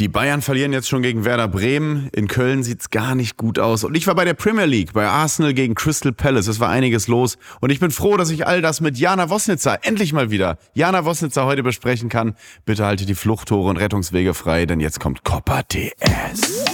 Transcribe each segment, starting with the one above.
Die Bayern verlieren jetzt schon gegen Werder Bremen. In Köln sieht's gar nicht gut aus. Und ich war bei der Premier League, bei Arsenal gegen Crystal Palace. Es war einiges los. Und ich bin froh, dass ich all das mit Jana Wosnitzer endlich mal wieder, Jana Wosnitzer heute besprechen kann. Bitte halte die Fluchttore und Rettungswege frei, denn jetzt kommt Copper TS.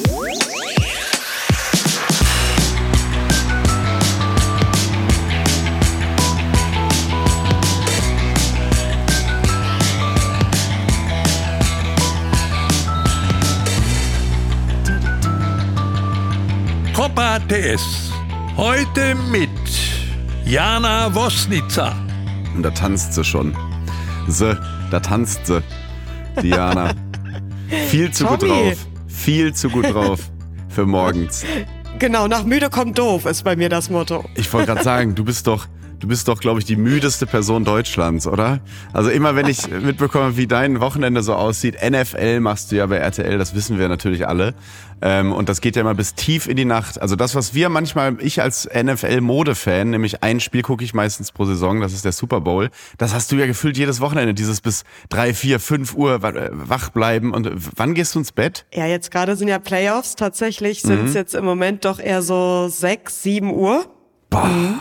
TS. Heute mit Jana Wosnica. Und da tanzt sie schon. Se, da tanzt sie. Diana. Viel zu gut Tommy. drauf. Viel zu gut drauf für morgens. Genau, nach müde kommt doof, ist bei mir das Motto. Ich wollte gerade sagen, du bist doch, du bist doch, glaube ich, die müdeste Person Deutschlands, oder? Also immer, wenn ich mitbekomme, wie dein Wochenende so aussieht, NFL machst du ja bei RTL, das wissen wir natürlich alle. Ähm, und das geht ja immer bis tief in die Nacht. Also das, was wir manchmal, ich als NFL-Mode-Fan, nämlich ein Spiel gucke ich meistens pro Saison, das ist der Super Bowl, das hast du ja gefühlt jedes Wochenende, dieses bis drei, vier, fünf Uhr äh, wach bleiben. Und wann gehst du ins Bett? Ja, jetzt gerade sind ja Playoffs. Tatsächlich sind Mhm. es jetzt im Moment doch eher so sechs, sieben Uhr. Boah. Mhm.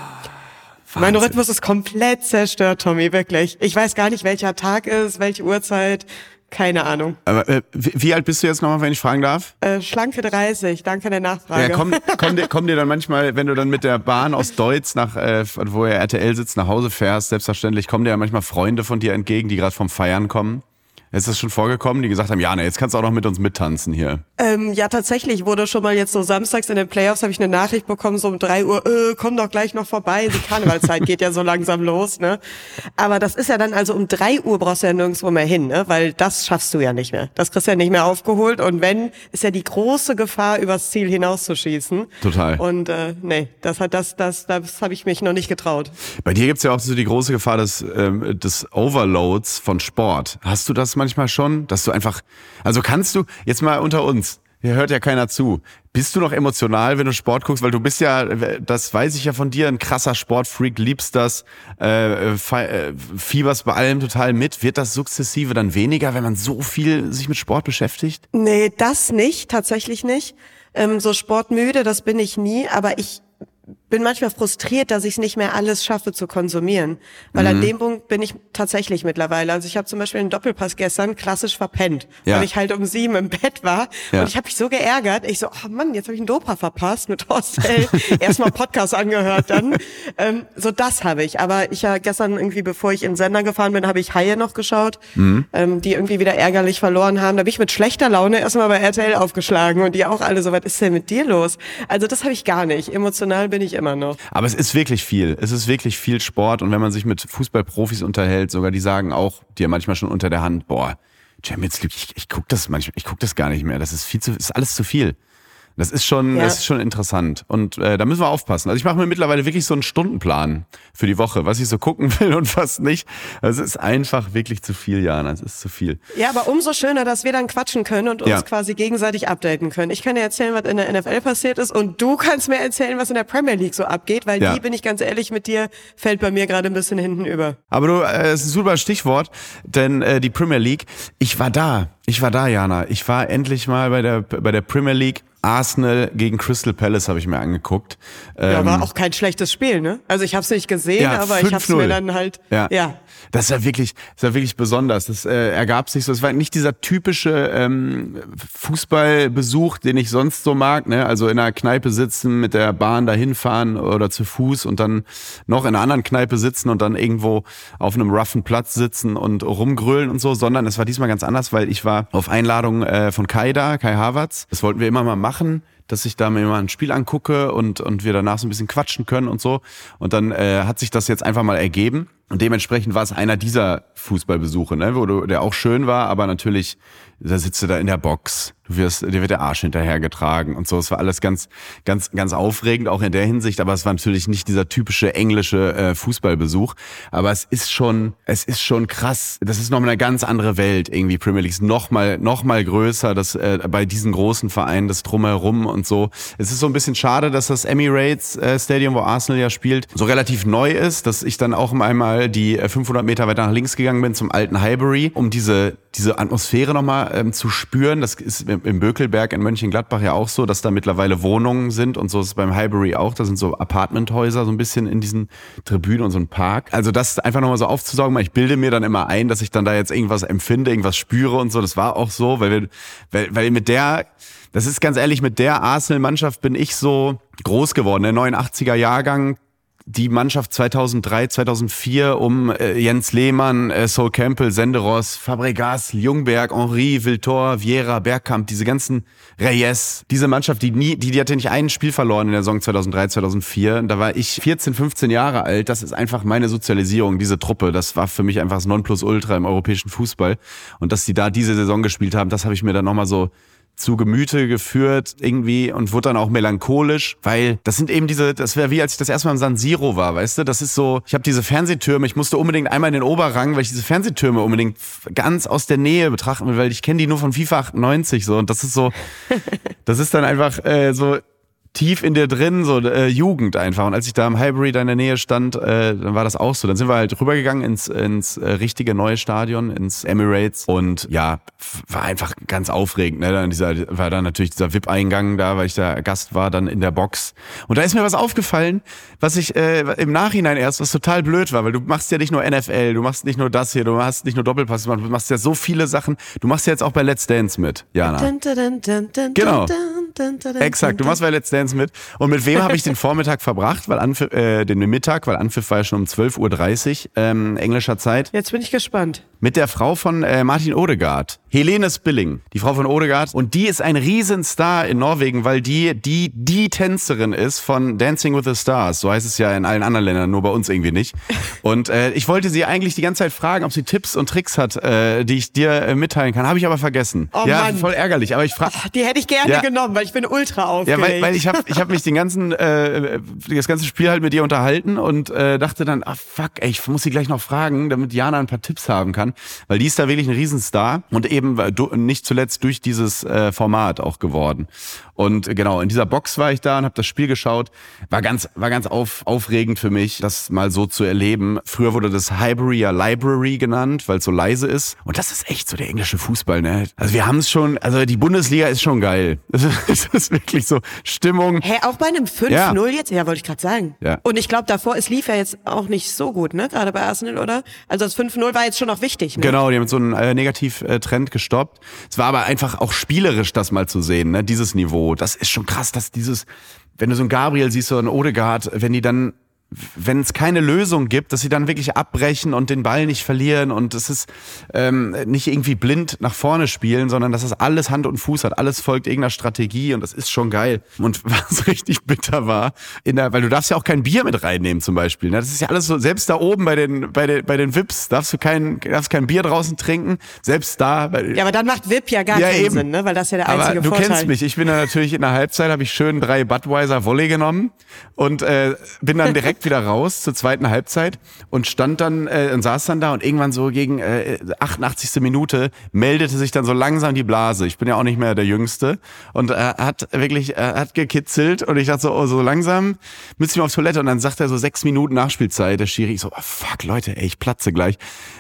Mein Wahnsinn. Rhythmus ist komplett zerstört, Tommy, wirklich. Ich weiß gar nicht, welcher Tag ist, welche Uhrzeit. Keine Ahnung. Aber äh, wie, wie alt bist du jetzt nochmal, wenn ich fragen darf? Äh, schlanke 30, danke der Nachfrage. Ja, komm, komm, dir, komm dir dann manchmal, wenn du dann mit der Bahn aus Deutz nach, äh, wo er RTL sitzt, nach Hause fährst, selbstverständlich, kommen dir ja manchmal Freunde von dir entgegen, die gerade vom Feiern kommen. Ist das schon vorgekommen, die gesagt haben, ja, na, jetzt kannst du auch noch mit uns mittanzen hier. Ähm, ja, tatsächlich wurde schon mal jetzt so samstags in den Playoffs habe ich eine Nachricht bekommen, so um drei Uhr, äh, komm doch gleich noch vorbei. Die Karnevalzeit geht ja so langsam los, ne? Aber das ist ja dann, also um drei Uhr brauchst du ja nirgendwo mehr hin, ne? Weil das schaffst du ja nicht mehr. Das kriegst du ja nicht mehr aufgeholt. Und wenn, ist ja die große Gefahr, übers Ziel hinauszuschießen. Total. Und äh, nee, das hat das, das, das habe ich mich noch nicht getraut. Bei dir gibt's ja auch so die große Gefahr des, ähm, des Overloads von Sport. Hast du das manchmal schon, dass du einfach, also kannst du, jetzt mal unter uns, hier hört ja keiner zu. Bist du noch emotional, wenn du Sport guckst? Weil du bist ja, das weiß ich ja von dir, ein krasser Sportfreak, liebst das, äh, äh, fieberst bei allem total mit. Wird das sukzessive dann weniger, wenn man so viel sich mit Sport beschäftigt? Nee, das nicht, tatsächlich nicht. Ähm, so sportmüde, das bin ich nie, aber ich bin manchmal frustriert, dass ich es nicht mehr alles schaffe zu konsumieren. Weil Mhm. an dem Punkt bin ich tatsächlich mittlerweile. Also ich habe zum Beispiel einen Doppelpass gestern klassisch verpennt, Ja. weil ich halt um sieben im Bett war. Ja. Und ich habe mich so geärgert. Ich so, oh Mann, jetzt habe ich einen Dopa verpasst mit Hostel. Erstmal Podcast angehört, dann. Ähm, so das habe ich. Aber ich ja gestern irgendwie, bevor ich in den Sender gefahren bin, habe ich Haie noch geschaut, Mhm. ähm, die irgendwie wieder ärgerlich verloren haben. Da bin ich mit schlechter Laune erstmal bei RTL aufgeschlagen und die auch alle so, was ist denn mit dir los? Also das habe ich gar nicht. Emotional bin ich immer noch. Aber es ist wirklich viel. Es ist wirklich viel Sport. Und wenn man sich mit Fußballprofis unterhält, sogar die sagen auch dir manchmal schon unter der Hand, boah, Champions League, ich, ich guck das manchmal, ich guck das gar nicht mehr. Das ist viel zu, ist alles zu viel. Das ist schon, Ja. das ist schon interessant. Und äh, da müssen wir aufpassen. Also ich mache mir mittlerweile wirklich so einen Stundenplan für die Woche, was ich so gucken will und was nicht. Es ist einfach wirklich zu viel, Jana. Es ist zu viel. Ja, aber umso schöner, dass wir dann quatschen können und uns Ja. quasi gegenseitig updaten können. Ich kann dir erzählen, was in der NFL passiert ist und du kannst mir erzählen, was in der Premier League so abgeht, weil Ja. die, bin ich ganz ehrlich mit dir, fällt bei mir gerade ein bisschen hinten über. Aber du, äh, es ist ein super Stichwort, denn äh, die Premier League, ich war da. Ich war da, Jana. Ich war endlich mal bei der, bei der Premier League. Arsenal gegen Crystal Palace habe ich mir angeguckt. Ja, Ähm, war auch kein schlechtes Spiel, ne? Also ich habe es nicht gesehen, Ja, aber ich habe es 5-0. mir dann halt, Ja. ja. Das ist ja wirklich, das ist ja wirklich besonders. Das äh, ergab sich so. Es war nicht dieser typische ähm, Fußballbesuch, den ich sonst so mag. Ne? Also in einer Kneipe sitzen, mit der Bahn dahin fahren oder zu Fuß und dann noch in einer anderen Kneipe sitzen und dann irgendwo auf einem roughen Platz sitzen und rumgrölen und so, sondern es war diesmal ganz anders, weil ich war auf Einladung äh, von Kai da, Kai Havertz. Das wollten wir immer mal machen dass ich da mir mal ein Spiel angucke und, und wir danach so ein bisschen quatschen können und so. Und dann äh, hat sich das jetzt einfach mal ergeben. Und dementsprechend war es einer dieser Fußballbesuche, ne, wo du, der auch schön war, aber natürlich, da sitzt du da in der Box, du wirst, dir wird der Arsch hinterhergetragen und so. Es war alles ganz, ganz, ganz aufregend, auch in der Hinsicht, aber es war natürlich nicht dieser typische englische äh, Fußballbesuch. Aber es ist schon, es ist schon krass. Das ist nochmal eine ganz andere Welt, irgendwie Premier League. ist Noch mal, noch mal größer, das äh, bei diesen großen Vereinen, das drumherum und so. Es ist so ein bisschen schade, dass das Emirates äh, Stadium, wo Arsenal ja spielt, so relativ neu ist, dass ich dann auch einmal nochmal die 500 äh, Meter weiter nach links gegangen bin zum alten Highbury, um diese, diese Atmosphäre nochmal ähm, zu spüren. Das ist im Bökelberg in Mönchengladbach ja auch so, dass da mittlerweile Wohnungen sind und so ist es beim Highbury auch. Da sind so Apartmenthäuser so ein bisschen in diesen Tribünen und so ein Park. Also das einfach nochmal so aufzusaugen. Ich bilde mir dann immer ein, dass ich dann da jetzt irgendwas empfinde, irgendwas spüre und so. Das war auch so, weil wir, weil, weil mit der das ist ganz ehrlich, mit der Arsenal-Mannschaft bin ich so groß geworden. Der 89er Jahrgang, die Mannschaft 2003, 2004 um äh, Jens Lehmann, äh, Sol Campbell, Senderos, Fabregas, Jungberg, Henri, Viltor, Vieira, Bergkamp, diese ganzen Reyes, diese Mannschaft, die nie, die, die hatte nicht ein Spiel verloren in der Saison 2003, 2004. Da war ich 14, 15 Jahre alt. Das ist einfach meine Sozialisierung, diese Truppe. Das war für mich einfach das Nonplusultra im europäischen Fußball. Und dass die da diese Saison gespielt haben, das habe ich mir dann nochmal so zu Gemüte geführt irgendwie und wurde dann auch melancholisch, weil das sind eben diese, das wäre wie als ich das erste Mal im San Siro war, weißt du, das ist so, ich habe diese Fernsehtürme, ich musste unbedingt einmal in den Oberrang, weil ich diese Fernsehtürme unbedingt ganz aus der Nähe betrachten will, weil ich kenne die nur von FIFA 98 so. Und das ist so, das ist dann einfach äh, so tief in dir drin, so äh, Jugend einfach. Und als ich da im Highbury da in der Nähe stand, äh, dann war das auch so. Dann sind wir halt rübergegangen ins, ins äh, richtige neue Stadion, ins Emirates. Und ja, war einfach ganz aufregend. Ne? Dann dieser, war dann natürlich dieser VIP-Eingang da, weil ich da Gast war, dann in der Box. Und da ist mir was aufgefallen, was ich äh, im Nachhinein erst, was total blöd war, weil du machst ja nicht nur NFL, du machst nicht nur das hier, du machst nicht nur Doppelpass, du machst ja so viele Sachen. Du machst ja jetzt auch bei Let's Dance mit, Jana. Dun, dun, dun, genau. Exakt, du machst bei Let's Dance mit. Und mit wem habe ich den Vormittag verbracht? Weil Anpfiff, äh, den Mittag, weil Anpfiff war ja schon um 12.30 Uhr ähm, englischer Zeit. Jetzt bin ich gespannt. Mit der Frau von äh, Martin Odegaard. Helene Spilling, die Frau von Odegaard. Und die ist ein Riesenstar in Norwegen, weil die die, die Tänzerin ist von Dancing with the Stars. So heißt es ja in allen anderen Ländern, nur bei uns irgendwie nicht. Und äh, ich wollte sie eigentlich die ganze Zeit fragen, ob sie Tipps und Tricks hat, äh, die ich dir äh, mitteilen kann. Habe ich aber vergessen. Oh, ja, Mann. voll ärgerlich. Aber ich frage. Oh, die hätte ich gerne ja. genommen, weil ich bin ultra aufgeregt. Ja, weil, weil ich habe ich hab mich den ganzen, äh, das ganze Spiel halt mit dir unterhalten und äh, dachte dann, ah fuck, ey, ich muss sie gleich noch fragen, damit Jana ein paar Tipps haben kann. Weil die ist da wirklich ein Riesenstar und eben nicht zuletzt durch dieses äh, Format auch geworden. Und genau, in dieser Box war ich da und habe das Spiel geschaut. War ganz, war ganz auf, aufregend für mich, das mal so zu erleben. Früher wurde das Highbury ja Library genannt, weil es so leise ist. Und das ist echt so der englische Fußball, ne? Also wir haben es schon, also die Bundesliga ist schon geil. Es ist wirklich so Stimmung. Hä, auch bei einem 5-0 ja. jetzt? Ja, wollte ich gerade sagen. Ja. Und ich glaube, davor, es lief ja jetzt auch nicht so gut, ne? Gerade bei Arsenal, oder? Also das 5-0 war jetzt schon noch wichtig, ne? Genau, die haben so einen äh, Negativtrend gestoppt. Es war aber einfach auch spielerisch, das mal zu sehen, ne? Dieses Niveau das ist schon krass, dass dieses, wenn du so ein Gabriel siehst, so ein Odegaard, wenn die dann wenn es keine Lösung gibt, dass sie dann wirklich abbrechen und den Ball nicht verlieren und es ist ähm, nicht irgendwie blind nach vorne spielen, sondern dass das alles Hand und Fuß hat, alles folgt irgendeiner Strategie und das ist schon geil. Und was richtig bitter war, in der, weil du darfst ja auch kein Bier mit reinnehmen zum Beispiel. Ne? Das ist ja alles so, selbst da oben bei den bei den bei den Vips darfst du kein darfst kein Bier draußen trinken, selbst da. ja, aber dann macht Vip ja gar ja, keinen eben. Sinn, ne? weil das ja der einzige aber du Vorteil. kennst mich. Ich bin da natürlich in der Halbzeit habe ich schön drei Budweiser Volley genommen und äh, bin dann direkt wieder raus zur zweiten Halbzeit und stand dann äh, und saß dann da und irgendwann so gegen äh, 88. Minute meldete sich dann so langsam die Blase. Ich bin ja auch nicht mehr der Jüngste und er hat wirklich, er hat gekitzelt und ich dachte so, oh, so langsam ich mal auf Toilette und dann sagt er so sechs Minuten Nachspielzeit, der Schiri, ich so, oh, fuck Leute, ey, ich platze gleich.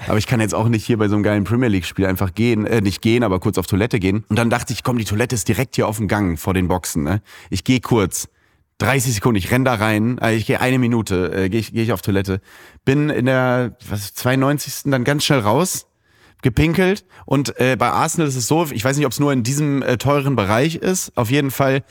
Aber ich kann jetzt auch nicht hier bei so einem geilen Premier League Spiel einfach gehen, äh, nicht gehen, aber kurz auf Toilette gehen. Und dann dachte ich, komm, die Toilette ist direkt hier auf dem Gang vor den Boxen. Ne? Ich gehe kurz. 30 Sekunden, ich renn da rein, äh, ich gehe eine Minute, äh, gehe ich, geh ich auf Toilette, bin in der was, 92. dann ganz schnell raus, gepinkelt. Und äh, bei Arsenal ist es so, ich weiß nicht, ob es nur in diesem äh, teuren Bereich ist, auf jeden Fall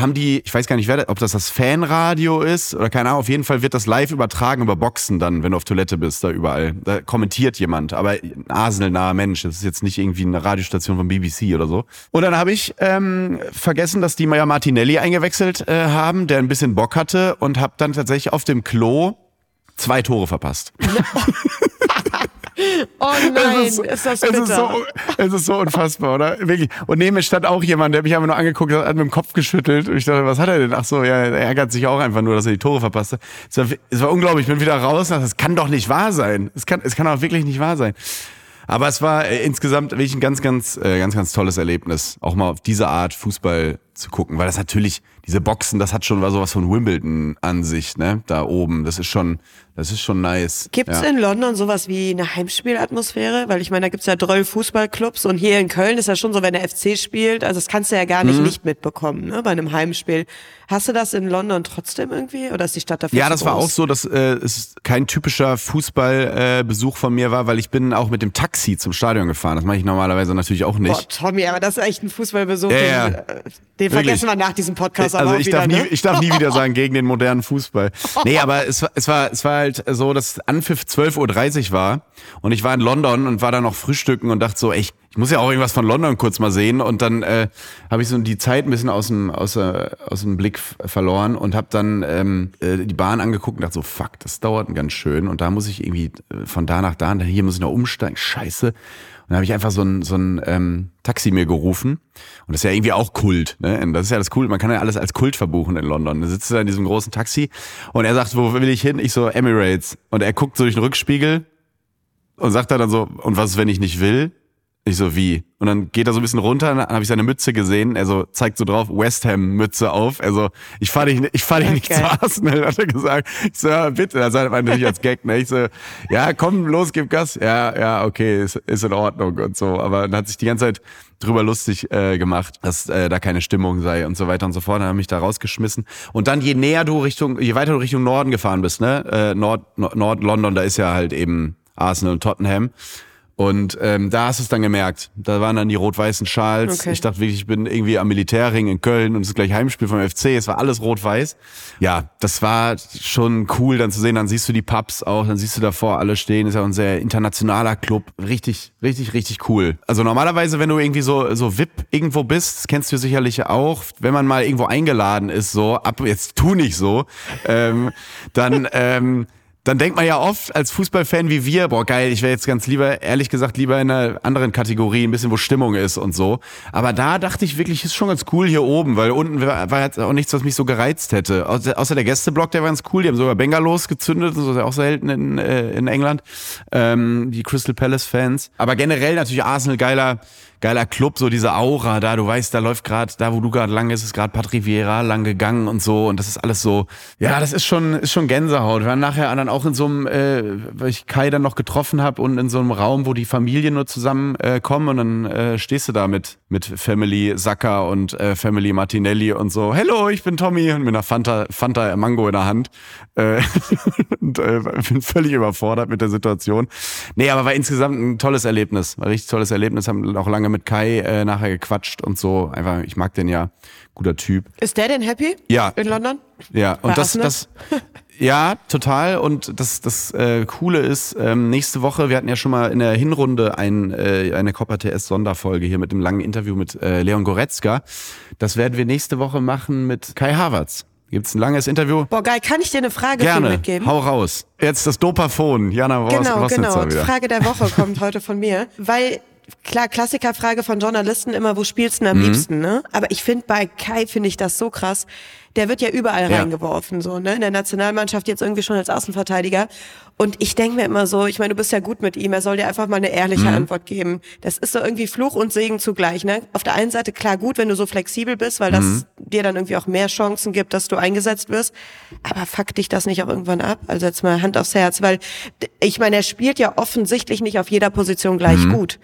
haben die, ich weiß gar nicht, wer, ob das das Fanradio ist oder keine Ahnung, auf jeden Fall wird das live übertragen über Boxen dann, wenn du auf Toilette bist, da überall. Da kommentiert jemand, aber ein arsenalnaher Mensch, das ist jetzt nicht irgendwie eine Radiostation von BBC oder so. Und dann habe ich ähm, vergessen, dass die ja Martinelli eingewechselt äh, haben, der ein bisschen Bock hatte und habe dann tatsächlich auf dem Klo zwei Tore verpasst. Oh nein, es ist, ist das bitter. Es ist, so, es ist so unfassbar, oder? Wirklich. Und neben mir stand auch jemand, der mich einfach nur angeguckt hat, hat mit dem Kopf geschüttelt. Und ich dachte, was hat er denn? Ach so, ja, er ärgert sich auch einfach nur, dass er die Tore verpasst hat. Es war, es war unglaublich. Ich bin wieder raus und dachte, das kann doch nicht wahr sein. Es kann, es kann auch wirklich nicht wahr sein. Aber es war äh, insgesamt wirklich ein ganz, ganz, äh, ganz, ganz tolles Erlebnis, auch mal auf diese Art Fußball zu gucken, weil das natürlich, diese Boxen, das hat schon was sowas von Wimbledon an sich, ne? Da oben. Das ist schon, das ist schon nice. Gibt's ja. in London sowas wie eine Heimspielatmosphäre? Weil ich meine, da gibt's ja Droll Fußballclubs und hier in Köln ist ja schon so, wenn der FC spielt, also das kannst du ja gar Mhm. nicht nicht mitbekommen, ne? Bei einem Heimspiel. Hast du das in London trotzdem irgendwie? Oder ist die Stadt dafür Ja, das war groß? auch so, dass äh, es kein typischer Fußballbesuch äh, von mir war, weil ich bin auch mit dem Taxi zum Stadion gefahren. Das mache ich normalerweise natürlich auch nicht. Boah, Tommy, aber das ist echt ein Fußballbesuch. Ja, den, äh, den vergessen wir nach diesem Podcast also ich wieder, darf nie, ne? ich darf nie wieder sagen gegen den modernen Fußball. Nee, aber es war, es war, es war halt so, dass Anpfiff 12.30 Uhr war und ich war in London und war da noch frühstücken und dachte so, ey, ich, muss ja auch irgendwas von London kurz mal sehen und dann äh, habe ich so die Zeit ein bisschen aus dem, aus, äh, aus dem Blick verloren und habe dann ähm, äh, die Bahn angeguckt und dachte so, fuck, das dauert ganz schön und da muss ich irgendwie äh, von da nach da und hier muss ich noch umsteigen, scheiße. Dann habe ich einfach so ein, so ein ähm, Taxi mir gerufen. Und das ist ja irgendwie auch Kult. Ne? Das ist ja das Kult. Man kann ja alles als Kult verbuchen in London. Da sitzt er in diesem großen Taxi und er sagt, wo will ich hin? Ich so, Emirates. Und er guckt so durch den Rückspiegel und sagt dann so, und was ist, wenn ich nicht will? Ich so, wie? Und dann geht er so ein bisschen runter, dann habe ich seine Mütze gesehen. Er so zeigt so drauf, West Ham Mütze auf. Also ich fahr dich, ich fahr dich nicht Okay. zu Arsenal, hat er gesagt. Ich so, ja, bitte. Das sagt er natürlich als Gag. Ne? Ich so, ja, komm, los, gib Gas. Ja, ja, okay, ist, ist in Ordnung und so. Aber dann hat sich die ganze Zeit drüber lustig äh, gemacht, dass äh, da keine Stimmung sei und so weiter und so fort. Dann hat er mich da rausgeschmissen. Und dann, je näher du Richtung, je weiter du Richtung Norden gefahren bist, ne, äh, Nord, Nord, Nord-London, da ist ja halt eben Arsenal und Tottenham. Und ähm, da hast du es dann gemerkt. Da waren dann die rot-weißen Schals. Okay. Ich dachte wirklich, ich bin irgendwie am Militärring in Köln und es ist gleich Heimspiel vom FC. Es war alles rot-weiß. Ja, das war schon cool dann zu sehen. Dann siehst du die Pubs auch, dann siehst du davor alle stehen. Ist ja auch ein sehr internationaler Club. Richtig, richtig, richtig cool. Also normalerweise, wenn du irgendwie so, so VIP irgendwo bist, das kennst du sicherlich auch, wenn man mal irgendwo eingeladen ist, so, ab jetzt tu nicht so, ähm, dann, ähm, dann denkt man ja oft als Fußballfan wie wir, boah geil, ich wäre jetzt ganz lieber, ehrlich gesagt, lieber in einer anderen Kategorie, ein bisschen wo Stimmung ist und so. Aber da dachte ich wirklich, ist schon ganz cool hier oben, weil unten war, war jetzt auch nichts, was mich so gereizt hätte. Außer, der Gästeblock, der war ganz cool, die haben sogar Bengalos gezündet, das ist ja auch selten in, äh, in England, ähm, die Crystal Palace Fans. Aber generell natürlich Arsenal geiler, geiler Club, so diese Aura da, du weißt, da läuft gerade, da wo du gerade lang ist, ist gerade Vieira lang gegangen und so. Und das ist alles so, ja, das ist schon, ist schon Gänsehaut. Wir waren nachher dann auch in so einem, äh, weil ich Kai dann noch getroffen habe und in so einem Raum, wo die Familien nur zusammen äh, kommen. Und dann äh, stehst du da mit, mit Family Saka und äh, Family Martinelli und so, hello, ich bin Tommy. Und mit einer Fanta, Fanta Mango in der Hand. Äh, und äh, bin völlig überfordert mit der Situation. Nee, aber war insgesamt ein tolles Erlebnis, war ein richtig tolles Erlebnis, haben auch lange mit Kai äh, nachher gequatscht und so, einfach, ich mag den ja, guter Typ. Ist der denn happy? Ja. In London? Ja, Bei und das, Arsenal? das, ja, total. Und das, das äh, Coole ist, ähm, nächste Woche, wir hatten ja schon mal in der Hinrunde ein, äh, eine Copper TS Sonderfolge hier mit dem langen Interview mit äh, Leon Goretzka. Das werden wir nächste Woche machen mit Kai Havertz. Gibt's ein langes Interview? Boah, geil, kann ich dir eine Frage Gerne. mitgeben? Hau raus. Jetzt das Dopaphon. Jana Ros Genau, Rosnitzer genau. Die. Frage der Woche kommt heute von mir, weil klar, Klassikerfrage von Journalisten immer, wo spielst du Mhm. denn am liebsten, ne? Aber ich finde bei Kai finde ich das so krass. Der wird ja überall Ja. reingeworfen, so, ne? In der Nationalmannschaft jetzt irgendwie schon als Außenverteidiger. Und ich denke mir immer so, ich meine, du bist ja gut mit ihm, er soll dir einfach mal eine ehrliche Mhm. Antwort geben. Das ist so irgendwie Fluch und Segen zugleich, ne? Auf der einen Seite klar gut, wenn du so flexibel bist, weil das Mhm. dir dann irgendwie auch mehr Chancen gibt, dass du eingesetzt wirst. Aber fuck dich das nicht auch irgendwann ab? Also jetzt mal Hand aufs Herz, weil ich meine, er spielt ja offensichtlich nicht auf jeder Position gleich Mhm. gut.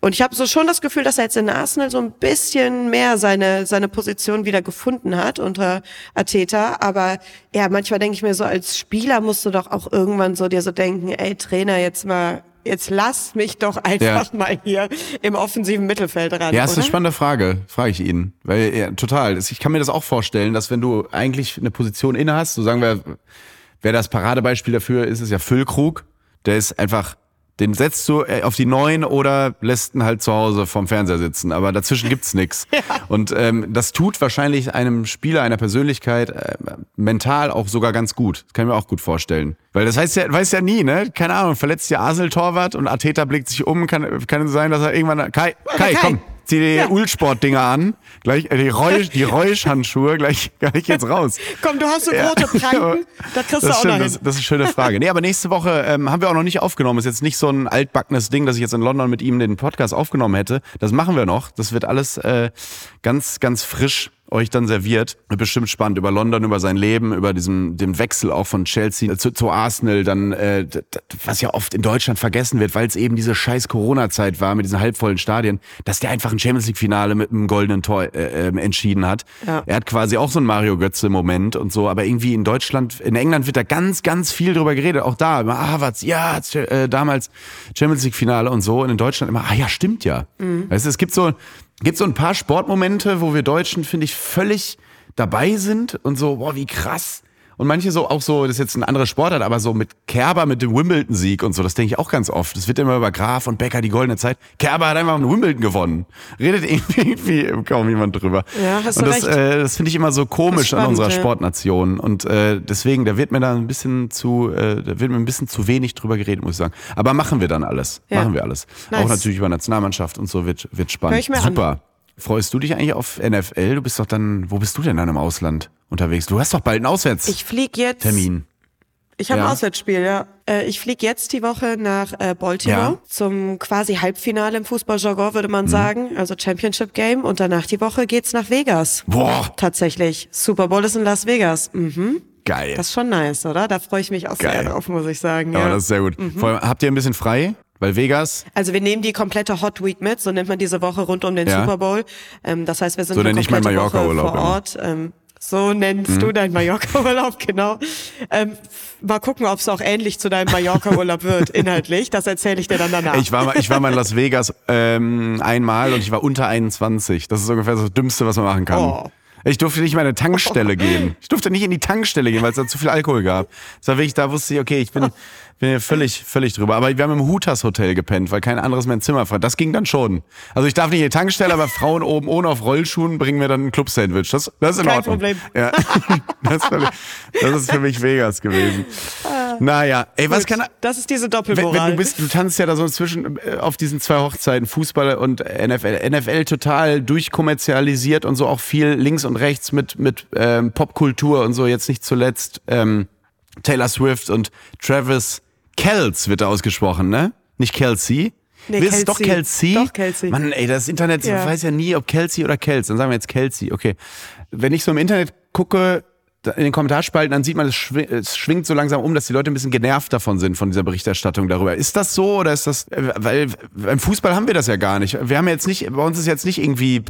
Und ich habe so schon das Gefühl, dass er jetzt in Arsenal so ein bisschen mehr seine, seine Position wieder gefunden hat unter Ateta. Aber ja, manchmal denke ich mir so, als Spieler musst du doch auch irgendwann so dir so denken, ey Trainer, jetzt mal, jetzt lass mich doch einfach Ja. mal hier im offensiven Mittelfeld ran. Ja, ist oder? eine spannende Frage, frage ich ihn. Weil, ja, total. Ich kann mir das auch vorstellen, dass wenn du eigentlich eine Position inne hast, so sagen wir, wer das Paradebeispiel dafür ist, ist ja Füllkrug. Der ist einfach, den setzt du äh, auf die Neun oder lässt ihn halt zu Hause vorm Fernseher sitzen. Aber dazwischen gibt's nix. Und ähm, das tut wahrscheinlich einem Spieler, einer Persönlichkeit äh, mental auch sogar ganz gut. Das kann ich mir auch gut vorstellen. Weil das heißt ja, weiß ja nie, ne? Keine Ahnung, verletzt der Arsenal-Torwart und Ateta blickt sich um, kann, kann sein, dass er irgendwann, Kai, Kai, Kai. komm, zieh dir die Ja. Ulsport-Dinger an, gleich äh, die Räusch, die Räuschhandschuhe, gleich, gleich jetzt raus. Komm, du hast so rote Pranken, da kriegst du Das, auch stimmt, noch das, hin. das ist eine schöne Frage. Nee, aber nächste Woche ähm, haben wir auch noch nicht aufgenommen. Ist jetzt nicht so ein altbackenes Ding, dass ich jetzt in London mit ihm den Podcast aufgenommen hätte. Das machen wir noch. Das wird alles äh, ganz, ganz frisch euch dann serviert. Bestimmt spannend über London, über sein Leben, über diesen den Wechsel auch von Chelsea zu, zu Arsenal, dann äh, was ja oft in Deutschland vergessen wird, weil es eben diese scheiß Corona-Zeit war mit diesen halbvollen Stadien, dass der einfach ein Champions League-Finale mit einem goldenen Tor äh, äh, entschieden hat. Ja. Er hat quasi auch so ein Mario Götze-Moment und so, aber irgendwie in Deutschland, in England wird da ganz, ganz viel drüber geredet. Auch da, immer, ah, was, ja, äh, damals Champions League-Finale und so. Und in Deutschland immer, ah ja, stimmt ja. Mhm. Weißt du, es gibt so, gibt so ein paar Sportmomente, wo wir Deutschen, finde ich, völlig dabei sind und so, boah, wie krass. Und manche so auch so, das ist jetzt ein anderer Sportart, aber so mit Kerber mit dem Wimbledon-Sieg und so, das denke ich auch ganz oft. Es wird immer über Graf und Becker die goldene Zeit. Kerber hat einfach einen Wimbledon gewonnen. Redet irgendwie kaum jemand drüber. Ja, hast und das, recht. Äh, das finde ich immer so komisch spannend, an unserer ja. Sportnation. Und äh, deswegen, da wird mir da ein bisschen zu, äh, da wird mir ein bisschen zu wenig drüber geredet, muss ich sagen. Aber machen wir dann alles. Ja. Machen wir alles. Nice. Auch natürlich über Nationalmannschaft und so wird, wird spannend. Super. An. Freust du dich eigentlich auf NFL? Du bist doch dann, wo bist du denn dann im Ausland unterwegs? Du hast doch bald einen Auswärts. Ich flieg jetzt. Termin. Ich habe ja. ein Auswärtsspiel, ja. Äh, ich flieg jetzt die Woche nach äh, Baltimore ja. zum quasi Halbfinale im Fußballjargon, würde man mhm. sagen. Also Championship Game. Und danach die Woche geht's nach Vegas. Boah. Tatsächlich. Super Bowl ist in Las Vegas. Mhm. Geil. Das ist schon nice, oder? Da freue ich mich auch Geil. sehr drauf, muss ich sagen. Ja, ja. das ist sehr gut. Mhm. Allem, habt ihr ein bisschen frei? Weil Vegas. Also wir nehmen die komplette Hot Week mit, so nennt man diese Woche rund um den ja. Super Bowl. Ähm, das heißt, wir sind so eine komplette Woche vor Ort. Ähm, so nennst mhm. du deinen Mallorca-Urlaub, genau. Ähm, mal gucken, ob es auch ähnlich zu deinem Mallorca-Urlaub wird, inhaltlich. Das erzähle ich dir dann danach. Ich war mal, ich war mal in Las Vegas ähm, einmal und ich war unter 21. Das ist ungefähr das Dümmste, was man machen kann. Oh. Ich durfte nicht mal in eine Tankstelle gehen. Ich durfte nicht in die Tankstelle gehen, weil es da zu viel Alkohol gab. Das war wirklich, da wusste ich, okay, ich bin bin ja völlig, völlig drüber. Aber wir haben im Hutas Hotel gepennt, weil kein anderes mehr ein Zimmer frei. Das ging dann schon. Also ich darf nicht in die Tankstelle, aber Frauen oben ohne auf Rollschuhen bringen mir dann ein Club-Sandwich. Das, das ist in kein Ordnung. Problem. Ja. Das, das ist für mich Vegas gewesen. Naja, ey, was Gut, kann Das ist diese Doppelmoral. Wenn, wenn, du bist, du tanzt ja da so zwischen äh, auf diesen zwei Hochzeiten, Fußball und NFL. NFL total durchkommerzialisiert und so auch viel links und rechts mit mit ähm, Popkultur und so. Jetzt nicht zuletzt ähm, Taylor Swift und Travis Kels wird ausgesprochen, ne? Nicht Kelsey. Nee, Kelsey. Doch Kelsey? Doch Kelsey. Mann, ey, das Internet ja. weiß ja nie, ob Kelsey oder Kels. Dann sagen wir jetzt Kelsey. Okay. Wenn ich so im Internet gucke, in den Kommentarspalten, dann sieht man, es, schwingt, es schwingt so langsam um, dass die Leute ein bisschen genervt davon sind, von dieser Berichterstattung darüber. Ist das so oder ist das, äh, weil beim Fußball haben wir das ja gar nicht. Wir haben jetzt nicht, bei uns ist jetzt nicht irgendwie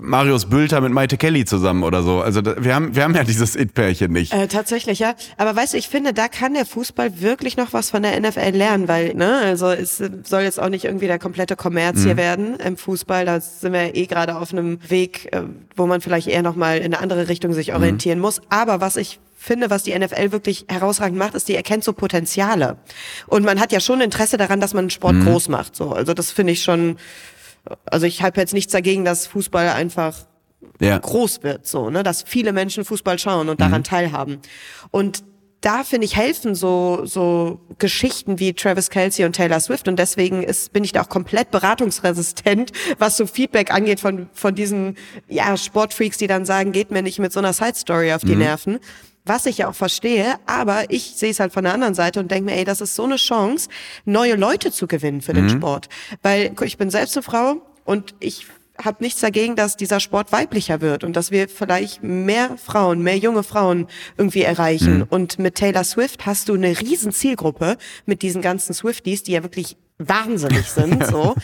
Marius Bülter mit Maite Kelly zusammen oder so. Also wir haben, wir haben ja dieses It-Pärchen nicht. Äh, tatsächlich, ja. Aber weißt du, ich finde, da kann der Fußball wirklich noch was von der NFL lernen, weil, ne, also es soll jetzt auch nicht irgendwie der komplette Kommerz mhm. hier werden im Fußball. Da sind wir eh gerade auf einem Weg, äh, wo man vielleicht eher nochmal in eine andere Richtung sich orientieren mhm. muss. Aber was ich finde, was die NFL wirklich herausragend macht, ist, die erkennt so Potenziale. Und man hat ja schon Interesse daran, dass man Sport mhm. groß macht. So, also das finde ich schon. Also ich habe jetzt nichts dagegen, dass Fußball einfach ja. groß wird, so, ne, dass viele Menschen Fußball schauen und daran mhm. teilhaben. Und da finde ich helfen so so Geschichten wie Travis Kelsey und Taylor Swift und deswegen ist bin ich da auch komplett beratungsresistent, was so Feedback angeht von von diesen ja Sportfreaks, die dann sagen, geht mir nicht mit so einer Side Story auf die mhm. Nerven. Was ich ja auch verstehe, aber ich sehe es halt von der anderen Seite und denke mir, ey, das ist so eine Chance, neue Leute zu gewinnen für den mhm. Sport. Weil ich bin selbst eine Frau und ich habe nichts dagegen, dass dieser Sport weiblicher wird und dass wir vielleicht mehr Frauen, mehr junge Frauen irgendwie erreichen. Mhm. Und mit Taylor Swift hast du eine riesen Zielgruppe mit diesen ganzen Swifties, die ja wirklich wahnsinnig sind, so,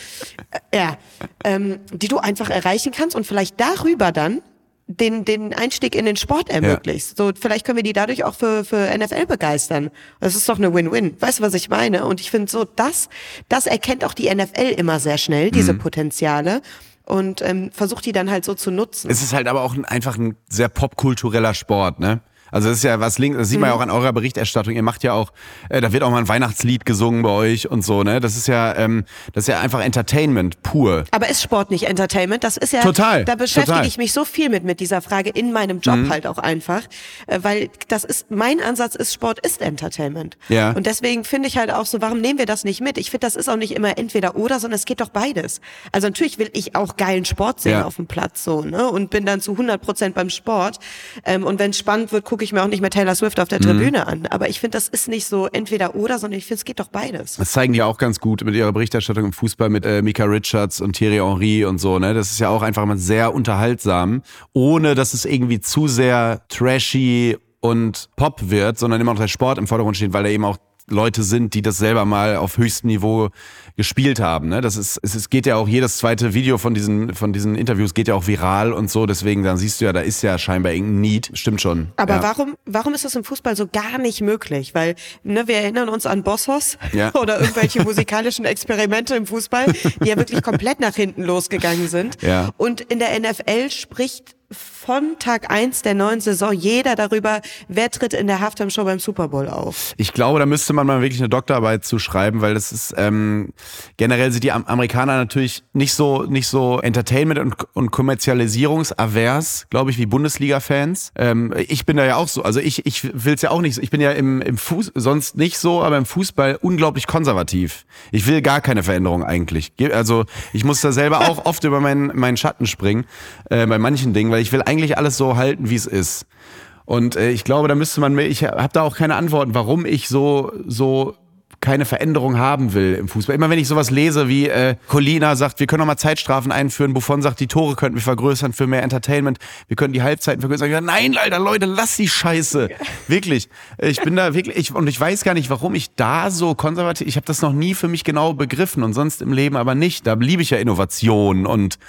äh, ja, ähm, die du einfach erreichen kannst und vielleicht darüber dann den, den Einstieg in den Sport ermöglicht. Ja. So, vielleicht können wir die dadurch auch für, für NFL begeistern. Das ist doch eine Win-Win. Weißt du, was ich meine? Und ich finde so, das, das erkennt auch die NFL immer sehr schnell, diese mhm. Potenziale und ähm, versucht die dann halt so zu nutzen. Es ist halt aber auch ein, einfach ein sehr popkultureller Sport, ne? Also das ist ja was links, das sieht man ja auch an eurer Berichterstattung. Ihr macht ja auch, äh, da wird auch mal ein Weihnachtslied gesungen bei euch und so, ne? Das ist ja, ähm, das ist ja einfach Entertainment pur. Aber ist Sport nicht Entertainment? Das ist ja total. Da beschäftige total. ich mich so viel mit mit dieser Frage in meinem Job mhm. halt auch einfach, äh, weil das ist mein Ansatz ist Sport ist Entertainment. Ja. Und deswegen finde ich halt auch so, warum nehmen wir das nicht mit? Ich finde, das ist auch nicht immer entweder oder, sondern es geht doch beides. Also natürlich will ich auch geilen Sport sehen ja. auf dem Platz so, ne? Und bin dann zu 100 Prozent beim Sport. Ähm, und wenn es spannend wird, gucke gucke ich mir auch nicht mehr Taylor Swift auf der Tribüne mhm. an. Aber ich finde, das ist nicht so entweder oder, sondern ich finde, es geht doch beides. Das zeigen die auch ganz gut mit ihrer Berichterstattung im Fußball mit äh, Mika Richards und Thierry Henry und so. Ne? Das ist ja auch einfach mal sehr unterhaltsam, ohne dass es irgendwie zu sehr trashy und Pop wird, sondern immer noch der Sport im Vordergrund steht, weil er eben auch Leute sind, die das selber mal auf höchstem Niveau gespielt haben. Ne? Das ist, es, es geht ja auch jedes zweite Video von diesen, von diesen Interviews geht ja auch viral und so. Deswegen, dann siehst du ja, da ist ja scheinbar irgendein Need. Stimmt schon. Aber ja. warum, warum ist das im Fußball so gar nicht möglich? Weil, ne, wir erinnern uns an Bossos ja. oder irgendwelche musikalischen Experimente im Fußball, die ja wirklich komplett nach hinten losgegangen sind. Ja. Und in der NFL spricht von Tag eins der neuen Saison jeder darüber, wer tritt in der Halftime-Show beim Super Bowl auf. Ich glaube, da müsste man mal wirklich eine Doktorarbeit zu schreiben, weil das ist ähm, generell sind die Amerikaner natürlich nicht so nicht so Entertainment und, und Kommerzialisierungsavers, glaube ich, wie Bundesliga-Fans. Ähm, ich bin da ja auch so, also ich ich will's ja auch nicht. Ich bin ja im im Fuß sonst nicht so, aber im Fußball unglaublich konservativ. Ich will gar keine Veränderung eigentlich. Also ich muss da selber auch oft über meinen meinen Schatten springen äh, bei manchen Dingen weil ich will eigentlich alles so halten, wie es ist. Und äh, ich glaube, da müsste man, ich habe da auch keine Antworten, warum ich so so keine Veränderung haben will im Fußball. Immer wenn ich sowas lese wie äh, Colina sagt, wir können noch mal Zeitstrafen einführen, Buffon sagt, die Tore könnten wir vergrößern für mehr Entertainment, wir können die Halbzeiten vergrößern. Sage, Nein, Alter, Leute, lass die Scheiße. Wirklich. Ich bin da wirklich, ich, und ich weiß gar nicht, warum ich da so konservativ, ich habe das noch nie für mich genau begriffen und sonst im Leben aber nicht. Da liebe ich ja Innovation und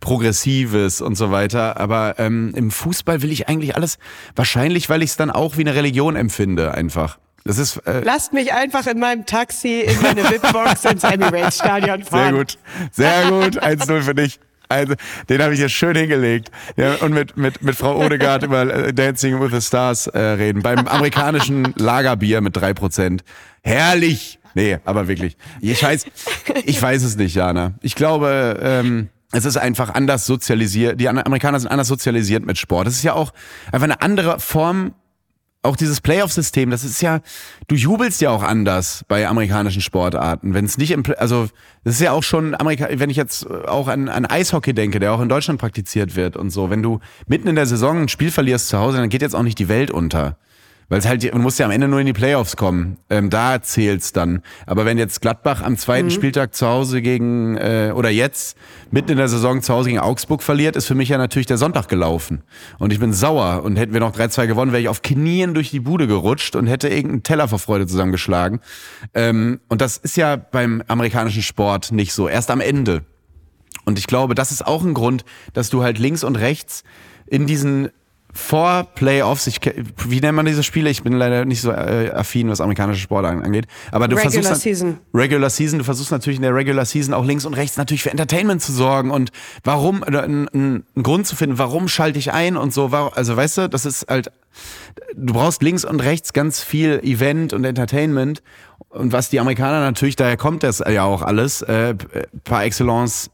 Progressives und so weiter. Aber ähm, im Fußball will ich eigentlich alles, wahrscheinlich, weil ich es dann auch wie eine Religion empfinde, einfach. Das ist, äh Lasst mich einfach in meinem Taxi in meine VIP-Box ins Emirates Stadion fahren. Sehr gut, sehr gut. 1-0 für dich. Also, den habe ich jetzt schön hingelegt. Ja, und mit, mit, mit Frau Odegaard über äh, Dancing with the Stars äh, reden. Beim amerikanischen Lagerbier mit drei Prozent. Herrlich! Nee, aber wirklich. Ich weiß, ich weiß es nicht, Jana. Ich glaube, ähm, es ist einfach anders sozialisiert. Die Amerikaner sind anders sozialisiert mit Sport. Das ist ja auch einfach eine andere Form. Auch dieses Playoff-System, das ist ja, du jubelst ja auch anders bei amerikanischen Sportarten. Wenn es nicht im, also das ist ja auch schon Amerika, wenn ich jetzt auch an, an Eishockey denke, der auch in Deutschland praktiziert wird und so. Wenn du mitten in der Saison ein Spiel verlierst zu Hause, dann geht jetzt auch nicht die Welt unter. Weil es halt, man muss ja am Ende nur in die Playoffs kommen. Ähm, da zählt's dann. Aber wenn jetzt Gladbach am zweiten mhm. Spieltag zu Hause gegen, äh, oder jetzt mitten in der Saison zu Hause gegen Augsburg verliert, ist für mich ja natürlich der Sonntag gelaufen. Und ich bin sauer. Und hätten wir noch 3-2 gewonnen, wäre ich auf Knien durch die Bude gerutscht und hätte irgendeinen Teller vor Freude zusammengeschlagen. Ähm, und das ist ja beim amerikanischen Sport nicht so. Erst am Ende. Und ich glaube, das ist auch ein Grund, dass du halt links und rechts in diesen vor Playoffs, ich, wie nennt man diese Spiele? Ich bin leider nicht so äh, affin, was amerikanische Sport angeht. Aber du Regular versuchst Season. Regular Season, du versuchst natürlich in der Regular Season auch links und rechts natürlich für Entertainment zu sorgen und warum, oder einen, Grund zu finden, warum schalte ich ein und so. Also weißt du, das ist halt, du brauchst links und rechts ganz viel Event und Entertainment. Und was die Amerikaner natürlich, daher kommt das ja auch alles, äh, par excellence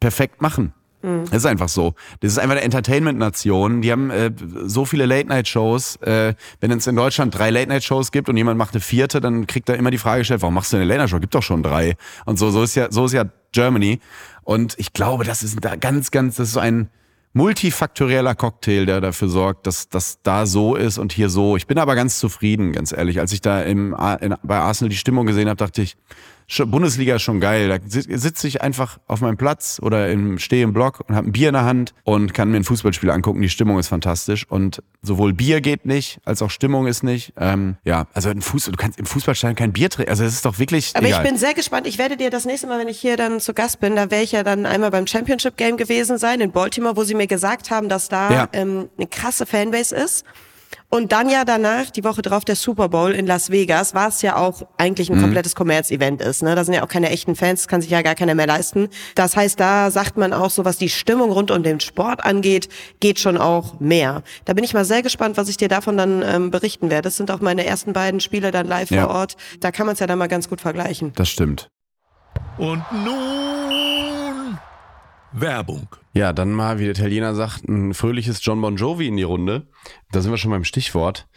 perfekt machen. Mhm. Das ist einfach so. Das ist einfach eine Entertainment-Nation. Die haben äh, so viele Late-Night-Shows. Äh, wenn es in Deutschland drei Late-Night-Shows gibt und jemand macht eine vierte, dann kriegt er immer die Frage gestellt, warum machst du eine Late-Night-Show? Gibt doch schon drei. Und so, so ist ja, so ist ja Germany. Und ich glaube, das ist da ganz, ganz, das ist so ein multifaktorieller Cocktail, der dafür sorgt, dass das da so ist und hier so. Ich bin aber ganz zufrieden, ganz ehrlich. Als ich da im, in, bei Arsenal die Stimmung gesehen habe, dachte ich, Bundesliga ist schon geil. Da sitze ich einfach auf meinem Platz oder im stehe im Block und habe ein Bier in der Hand und kann mir ein Fußballspiel angucken. Die Stimmung ist fantastisch und sowohl Bier geht nicht, als auch Stimmung ist nicht. Ähm, ja, also ein Fuß, du kannst im Fußballstadion kein Bier trinken. Also es ist doch wirklich. Aber egal. ich bin sehr gespannt. Ich werde dir das nächste Mal, wenn ich hier dann zu Gast bin, da werde ich ja dann einmal beim Championship Game gewesen sein in Baltimore, wo sie mir gesagt haben, dass da ja. ähm, eine krasse Fanbase ist. Und dann ja danach, die Woche drauf, der Super Bowl in Las Vegas, war es ja auch eigentlich ein mhm. komplettes Kommerz-Event ist. Ne? Da sind ja auch keine echten Fans, kann sich ja gar keiner mehr leisten. Das heißt, da sagt man auch so, was die Stimmung rund um den Sport angeht, geht schon auch mehr. Da bin ich mal sehr gespannt, was ich dir davon dann ähm, berichten werde. Das sind auch meine ersten beiden Spiele dann live ja. vor Ort. Da kann man es ja dann mal ganz gut vergleichen. Das stimmt. Und nun Werbung. Ja, dann mal, wie der Italiener sagt, ein fröhliches John Bon Jovi in die Runde. Da sind wir schon beim Stichwort.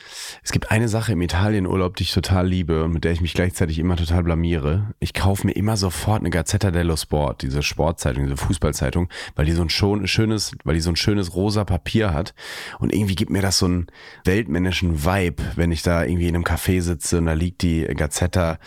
Es gibt eine Sache im Italienurlaub, die ich total liebe und mit der ich mich gleichzeitig immer total blamiere. Ich kaufe mir immer sofort eine Gazzetta dello Sport, diese Sportzeitung, diese Fußballzeitung, weil die so ein schon, schönes, weil die so ein schönes rosa Papier hat. Und irgendwie gibt mir das so einen weltmännischen Vibe, wenn ich da irgendwie in einem Café sitze und da liegt die Gazzetta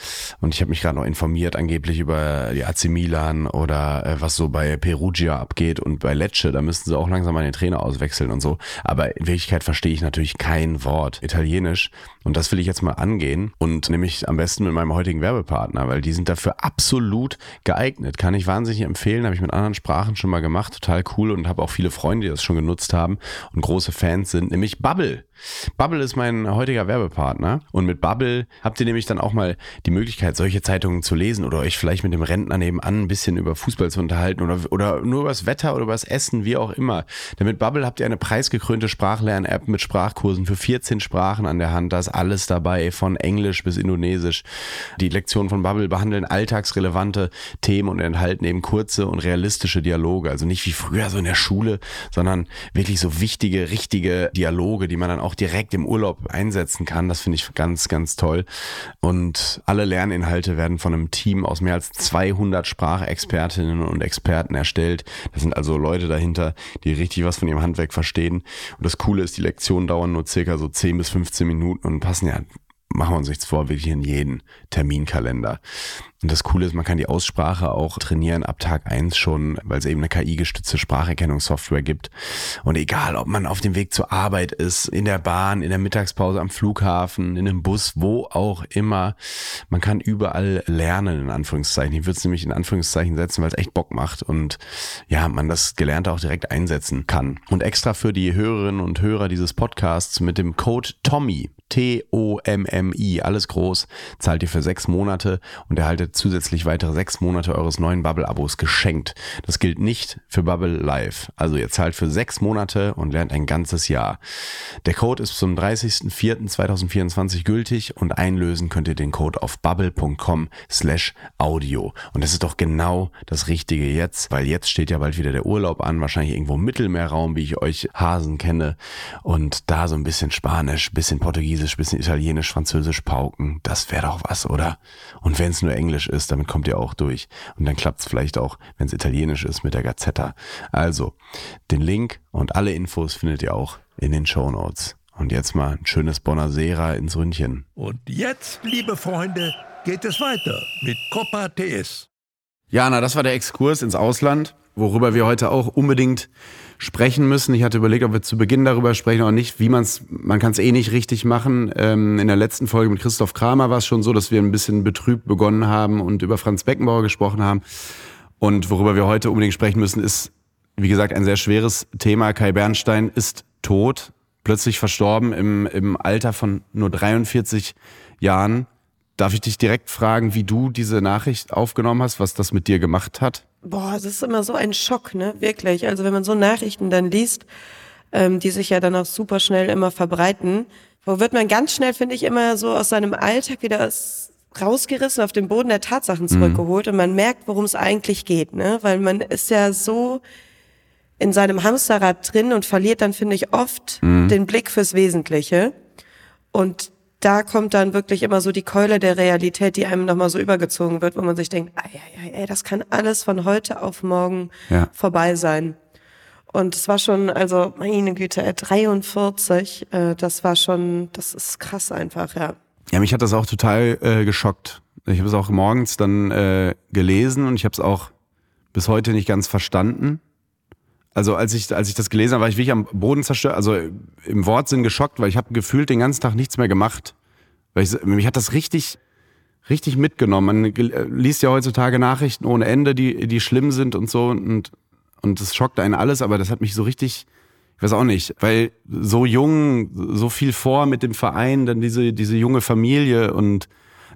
und ich habe mich gerade noch informiert, angeblich über die AC Milan oder äh, was so bei Perugia abgeht und bei Lecce, da müssten sie auch langsam mal den Trainer auswechseln und so. Aber in Wirklichkeit verstehe ich natürlich kein Wort Italienisch. Und das will ich jetzt mal angehen und nämlich am besten mit meinem heutigen Werbepartner, weil die sind dafür absolut geeignet. Kann ich wahnsinnig empfehlen, habe ich mit anderen Sprachen schon mal gemacht, total cool und habe auch viele Freunde, die das schon genutzt haben und große Fans sind, nämlich Bubble. Bubble ist mein heutiger Werbepartner und mit Bubble habt ihr nämlich dann auch mal die Möglichkeit, solche Zeitungen zu lesen oder euch vielleicht mit dem Rentner nebenan ein bisschen über Fußball zu unterhalten oder, oder nur über das Wetter oder über das Essen, wie auch immer. Denn mit Bubble habt ihr eine preisgekrönte Sprachlern-App mit Sprachkursen für 14 Sprachen an der Hand. Da ist alles dabei, von Englisch bis Indonesisch. Die Lektionen von Bubble behandeln alltagsrelevante Themen und enthalten eben kurze und realistische Dialoge. Also nicht wie früher so in der Schule, sondern wirklich so wichtige, richtige Dialoge, die man dann auch direkt im Urlaub einsetzen kann. Das finde ich ganz, ganz toll. Und alle Lerninhalte werden von einem Team aus mehr als 200 Sprachexpertinnen und Experten erstellt. Das sind also Leute dahinter, die richtig was von ihrem Handwerk verstehen. Und das Coole ist, die Lektionen dauern nur circa so 10 bis 15 Minuten und passen ja machen wir uns nichts vor, wirklich in jeden Terminkalender. Und das Coole ist, man kann die Aussprache auch trainieren ab Tag eins schon, weil es eben eine KI-gestützte Spracherkennungssoftware gibt. Und egal, ob man auf dem Weg zur Arbeit ist, in der Bahn, in der Mittagspause am Flughafen, in einem Bus, wo auch immer, man kann überall lernen, in Anführungszeichen. Ich würde es nämlich in Anführungszeichen setzen, weil es echt Bock macht und ja, man das Gelernte auch direkt einsetzen kann. Und extra für die Hörerinnen und Hörer dieses Podcasts mit dem Code TOMMY, T-O-M-M-I, alles groß, zahlt ihr für sechs Monate und erhaltet zusätzlich weitere sechs Monate eures neuen Bubble-Abos geschenkt. Das gilt nicht für Bubble Live. Also ihr zahlt für sechs Monate und lernt ein ganzes Jahr. Der Code ist zum 30.04.2024 gültig und einlösen könnt ihr den Code auf bubble.com slash audio. Und das ist doch genau das Richtige jetzt, weil jetzt steht ja bald wieder der Urlaub an, wahrscheinlich irgendwo im Mittelmeerraum, wie ich euch Hasen kenne. Und da so ein bisschen Spanisch, bisschen Portugiesisch, bisschen Italienisch, Französisch pauken, das wäre doch was, oder? Und wenn es nur Englisch ist, damit kommt ihr auch durch. Und dann klappt es vielleicht auch, wenn es Italienisch ist, mit der Gazzetta. Also, den Link und alle Infos findet ihr auch in den Show Notes. Und jetzt mal ein schönes Bonasera ins Ründchen. Und jetzt, liebe Freunde, geht es weiter mit Copa TS. Jana, das war der Exkurs ins Ausland, worüber wir heute auch unbedingt sprechen müssen. Ich hatte überlegt, ob wir zu Beginn darüber sprechen oder nicht, wie man es, man kann es eh nicht richtig machen. Ähm, in der letzten Folge mit Christoph Kramer war es schon so, dass wir ein bisschen betrübt begonnen haben und über Franz Beckenbauer gesprochen haben. Und worüber wir heute unbedingt sprechen müssen, ist, wie gesagt, ein sehr schweres Thema. Kai Bernstein ist tot, plötzlich verstorben im, im Alter von nur 43 Jahren. Darf ich dich direkt fragen, wie du diese Nachricht aufgenommen hast, was das mit dir gemacht hat? Boah, das ist immer so ein Schock, ne? Wirklich. Also wenn man so Nachrichten dann liest, ähm, die sich ja dann auch super schnell immer verbreiten, wo wird man ganz schnell, finde ich, immer so aus seinem Alltag wieder rausgerissen, auf den Boden der Tatsachen mhm. zurückgeholt mhm. und man merkt, worum es eigentlich geht, ne? Weil man ist ja so in seinem Hamsterrad drin und verliert dann, finde ich, oft mhm. den Blick fürs Wesentliche. Und da kommt dann wirklich immer so die Keule der Realität, die einem nochmal so übergezogen wird, wo man sich denkt, ey, ey, ey, das kann alles von heute auf morgen ja. vorbei sein. Und es war schon, also meine Güte, äh, 43, äh, das war schon, das ist krass einfach, ja. Ja, mich hat das auch total äh, geschockt. Ich habe es auch morgens dann äh, gelesen und ich habe es auch bis heute nicht ganz verstanden. Also als ich, als ich das gelesen habe, war ich wirklich am Boden zerstört, also im Wortsinn geschockt, weil ich habe gefühlt den ganzen Tag nichts mehr gemacht. Weil ich, mich hat das richtig, richtig mitgenommen. Man liest ja heutzutage Nachrichten ohne Ende, die, die schlimm sind und so und, und das schockt einen alles, aber das hat mich so richtig, ich weiß auch nicht, weil so jung, so viel vor mit dem Verein, dann diese, diese junge Familie und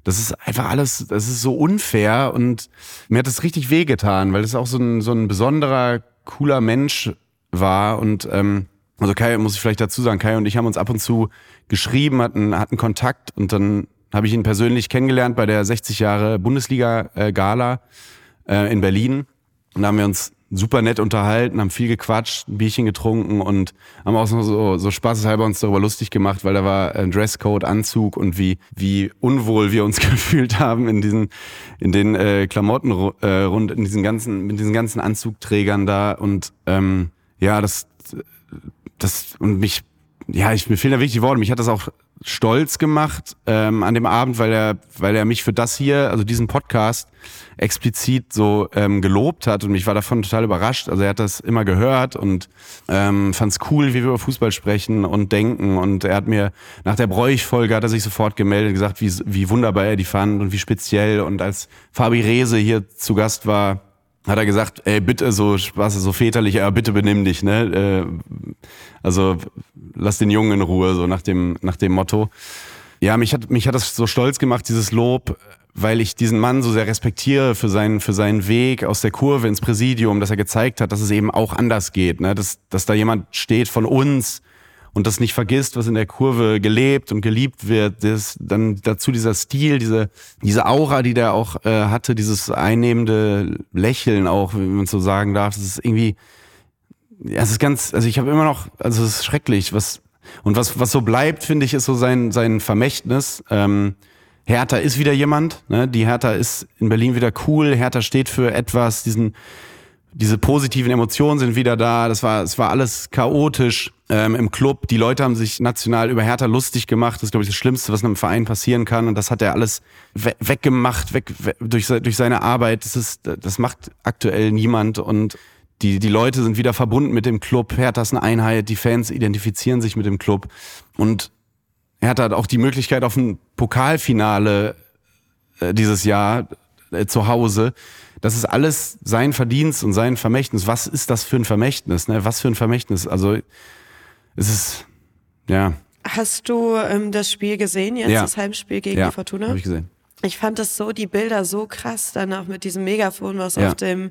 das ist einfach alles, das ist so unfair und mir hat das richtig wehgetan, weil das ist auch so ein, so ein besonderer cooler Mensch war und ähm, also Kai muss ich vielleicht dazu sagen, Kai und ich haben uns ab und zu geschrieben, hatten, hatten Kontakt und dann habe ich ihn persönlich kennengelernt bei der 60 Jahre Bundesliga-Gala äh, in Berlin. Und da haben wir uns super nett unterhalten, haben viel gequatscht, ein Bierchen getrunken und haben auch so, so spaßeshalber uns darüber lustig gemacht, weil da war ein Dresscode, Anzug und wie, wie unwohl wir uns gefühlt haben in diesen, in den äh, Klamotten äh, rund, in diesen ganzen, mit diesen ganzen Anzugträgern da und ähm, ja, das, das und mich, ja, ich, mir fehlen da wirklich die Worte. Mich hat das auch stolz gemacht ähm, an dem Abend, weil er, weil er mich für das hier, also diesen Podcast, explizit so ähm, gelobt hat und ich war davon total überrascht. Also er hat das immer gehört und ähm, fand es cool, wie wir über Fußball sprechen und denken. Und er hat mir nach der Bräuch-Folge hat er sich sofort gemeldet, gesagt, wie, wie wunderbar er die fand und wie speziell. Und als Fabi Rehse hier zu Gast war, hat er gesagt, ey, bitte so Spaß, so väterlich, aber bitte benimm dich, ne? Äh, also lass den Jungen in Ruhe, so nach dem, nach dem Motto. Ja, mich hat, mich hat das so stolz gemacht, dieses Lob, weil ich diesen Mann so sehr respektiere für seinen, für seinen Weg aus der Kurve ins Präsidium, dass er gezeigt hat, dass es eben auch anders geht, ne? dass, dass da jemand steht von uns, und das nicht vergisst, was in der Kurve gelebt und geliebt wird. Das, dann dazu dieser Stil, diese, diese Aura, die der auch äh, hatte, dieses einnehmende Lächeln auch, wenn man so sagen darf. Das ist irgendwie, ja, es ist ganz, also ich habe immer noch, also es ist schrecklich, was und was was so bleibt, finde ich, ist so sein sein Vermächtnis. Ähm, Hertha ist wieder jemand, ne? Die Hertha ist in Berlin wieder cool. Hertha steht für etwas, diesen diese positiven Emotionen sind wieder da. Das war, es war alles chaotisch ähm, im Club. Die Leute haben sich national über Hertha lustig gemacht. Das ist, glaube ich, das Schlimmste, was einem Verein passieren kann. Und das hat er alles we weggemacht, weg, we durch, durch seine Arbeit. Das ist, das macht aktuell niemand. Und die, die Leute sind wieder verbunden mit dem Club. Hertha ist eine Einheit. Die Fans identifizieren sich mit dem Club. Und Hertha hat auch die Möglichkeit auf ein Pokalfinale äh, dieses Jahr äh, zu Hause das ist alles sein Verdienst und sein Vermächtnis. Was ist das für ein Vermächtnis? Ne? Was für ein Vermächtnis? Also es ist, ja. Hast du ähm, das Spiel gesehen, jetzt ja. das Heimspiel gegen ja, die Fortuna? Hab ich gesehen. Ich fand das so, die Bilder so krass danach mit diesem Megafon, was ja. auf dem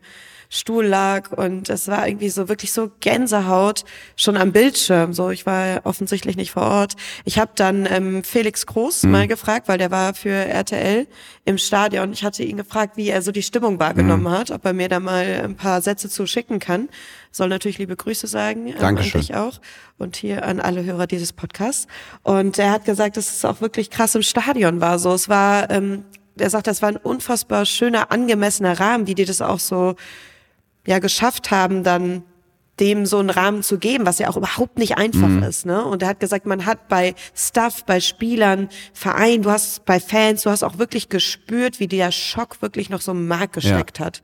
Stuhl lag und es war irgendwie so wirklich so Gänsehaut schon am Bildschirm. So, ich war offensichtlich nicht vor Ort. Ich habe dann ähm, Felix Groß mhm. mal gefragt, weil der war für RTL im Stadion. Ich hatte ihn gefragt, wie er so die Stimmung wahrgenommen mhm. hat, ob er mir da mal ein paar Sätze zu schicken kann. Soll natürlich liebe Grüße sagen, ähm, Dankeschön. ich auch und hier an alle Hörer dieses Podcasts. Und er hat gesagt, dass es auch wirklich krass im Stadion war. So, es war ähm, er sagt, das war ein unfassbar schöner, angemessener Rahmen, wie die das auch so ja geschafft haben, dann dem so einen Rahmen zu geben, was ja auch überhaupt nicht einfach mhm. ist. Ne? Und er hat gesagt, man hat bei Staff, bei Spielern, Verein, du hast bei Fans, du hast auch wirklich gespürt, wie der Schock wirklich noch so im Mark gesteckt ja. hat.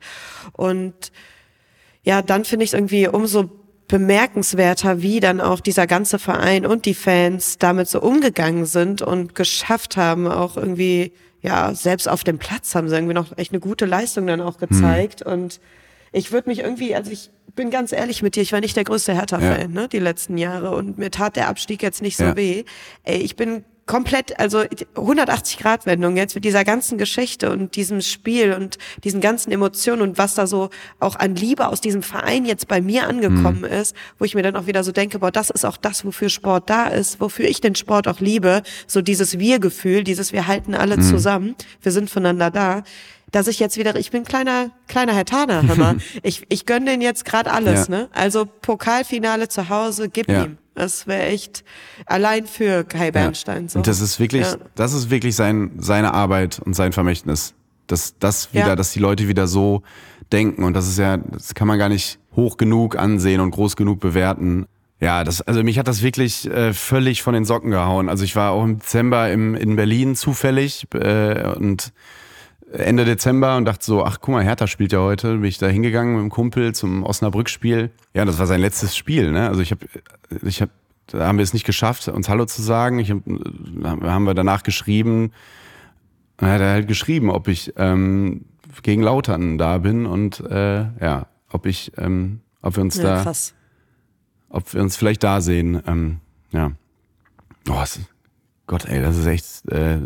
Und ja, dann finde ich es irgendwie umso bemerkenswerter, wie dann auch dieser ganze Verein und die Fans damit so umgegangen sind und geschafft haben, auch irgendwie, ja, selbst auf dem Platz haben sie irgendwie noch echt eine gute Leistung dann auch gezeigt. Mhm. Und ich würde mich irgendwie, also ich bin ganz ehrlich mit dir, ich war nicht der größte Hertha-Fan, ja. ne, die letzten Jahre und mir tat der Abstieg jetzt nicht so ja. weh. Ey, ich bin komplett, also 180 Grad Wendung jetzt mit dieser ganzen Geschichte und diesem Spiel und diesen ganzen Emotionen und was da so auch an Liebe aus diesem Verein jetzt bei mir angekommen mhm. ist, wo ich mir dann auch wieder so denke, boah, das ist auch das, wofür Sport da ist, wofür ich den Sport auch liebe, so dieses Wir-Gefühl, dieses wir halten alle mhm. zusammen, wir sind voneinander da dass ich jetzt wieder, ich bin kleiner, kleiner Herr Taner, hör mal. ich, ich gönn den jetzt gerade alles, ja. ne? Also Pokalfinale zu Hause, gib ja. ihm. Das wäre echt allein für Kai Bernstein. Ja. So. Und das ist wirklich, das ist wirklich sein, seine Arbeit und sein Vermächtnis. Dass das wieder, dass die Leute wieder so denken. Und das ist ja, das kann man gar nicht hoch genug ansehen und groß genug bewerten. Ja, das, also mich hat das wirklich äh, völlig von den Socken gehauen. Also ich war auch im Dezember im, in Berlin zufällig äh, und Ende Dezember und dachte so, ach guck mal, Hertha spielt ja heute. Bin ich da hingegangen mit dem Kumpel zum Osnabrück-Spiel. Ja, das war sein letztes Spiel. Ne? Also ich habe, ich habe, da haben wir es nicht geschafft, uns Hallo zu sagen. Ich hab, haben wir danach geschrieben. Dann hat er halt geschrieben, ob ich ähm, gegen Lautern da bin und äh, ja, ob ich, ähm, ob wir uns ja, da, krass. ob wir uns vielleicht da sehen. Ähm, ja. Oh, Gott, ey, das ist echt, äh,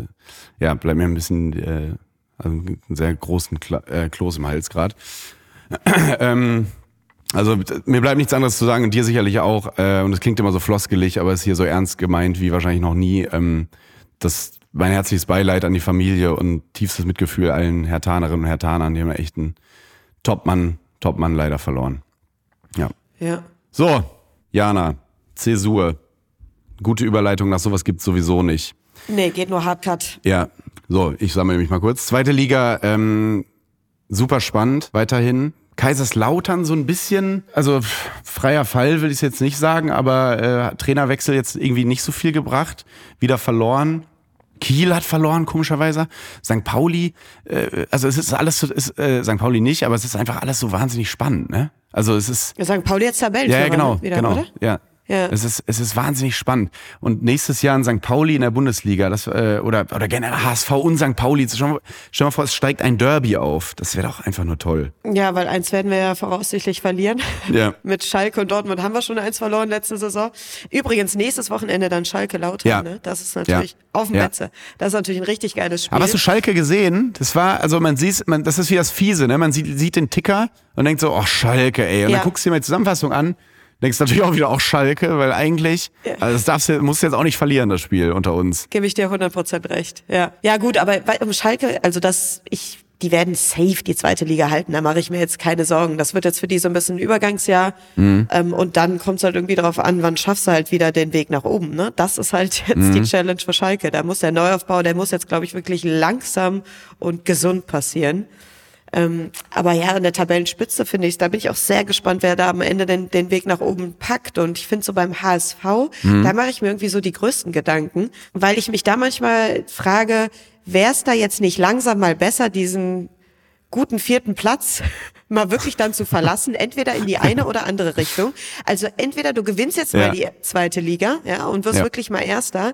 ja, bleibt mir ein bisschen äh, also einen sehr großen Kla äh, Kloß im Hals gerade. ähm, also mir bleibt nichts anderes zu sagen und dir sicherlich auch. Äh, und es klingt immer so floskelig, aber es ist hier so ernst gemeint wie wahrscheinlich noch nie. Ähm, das mein herzliches Beileid an die Familie und tiefstes Mitgefühl allen Hertanerinnen und Hertanern. Die haben echt einen Top-Mann Topmann leider verloren. Ja. Ja. So, Jana, Zäsur. Gute Überleitung, nach sowas gibt's sowieso nicht. Nee, geht nur Hardcut. Ja, so, ich sammle mich mal kurz. Zweite Liga, ähm, super spannend, weiterhin. Kaiserslautern so ein bisschen, also freier Fall will ich jetzt nicht sagen, aber äh, Trainerwechsel jetzt irgendwie nicht so viel gebracht, wieder verloren. Kiel hat verloren, komischerweise. St. Pauli, äh, also es ist alles, so- ist, äh, St. Pauli nicht, aber es ist einfach alles so wahnsinnig spannend, ne? Also es ist, Wir sagen Pauli jetzt Tabellenführer ja, ja, genau, ne? wieder, genau, oder? ja. Ja. Es ist, es ist wahnsinnig spannend. Und nächstes Jahr in St. Pauli in der Bundesliga, das, äh, oder, oder generell HSV und St. Pauli. Stell dir mal- vor, es steigt ein Derby auf. Das wäre doch einfach nur toll. Ja, weil eins werden wir ja voraussichtlich verlieren. Ja. Mit Schalke und Dortmund haben wir schon eins verloren letzte Saison. Übrigens, nächstes Wochenende dann Schalke Lautern. Ja. Ne? Das ist natürlich Ja. auf dem Ja. Betze. Das ist natürlich ein richtig geiles Spiel. Aber hast du Schalke gesehen? Das war, also man sieht, man, das ist wie das Fiese, ne? Man sieht, sieht den Ticker und denkt so, oh Schalke, ey. Und Ja. dann guckst du dir mal die Zusammenfassung an, denkst natürlich auch wieder, auch Schalke, weil eigentlich, also das darfst du, musst du jetzt auch nicht verlieren, das Spiel unter uns. Gebe ich dir 100% recht. Ja, ja gut, aber bei, um Schalke, also das, ich, die werden safe die zweite Liga halten. Da mache ich mir jetzt keine Sorgen. Das wird jetzt für die so ein bisschen ein Übergangsjahr. Mhm. Ähm, und dann kommt es halt irgendwie darauf an, wann schaffst du halt wieder den Weg nach oben. Ne? Das ist halt jetzt Mhm. die Challenge für Schalke. Da muss der Neuaufbau, der muss jetzt, glaube ich, wirklich langsam und gesund passieren. Ähm, aber ja, in der Tabellenspitze finde ich, da bin ich auch sehr gespannt, wer da am Ende den, den Weg nach oben packt. Und ich finde so beim HSV, da mache ich mir irgendwie so die größten Gedanken, weil ich mich da manchmal frage, wäre es da jetzt nicht langsam mal besser, diesen guten vierten Platz mal wirklich dann zu verlassen, entweder in die eine oder andere Richtung. Also entweder du gewinnst jetzt Ja. mal die zweite Liga, ja, und wirst Ja. wirklich mal Erster,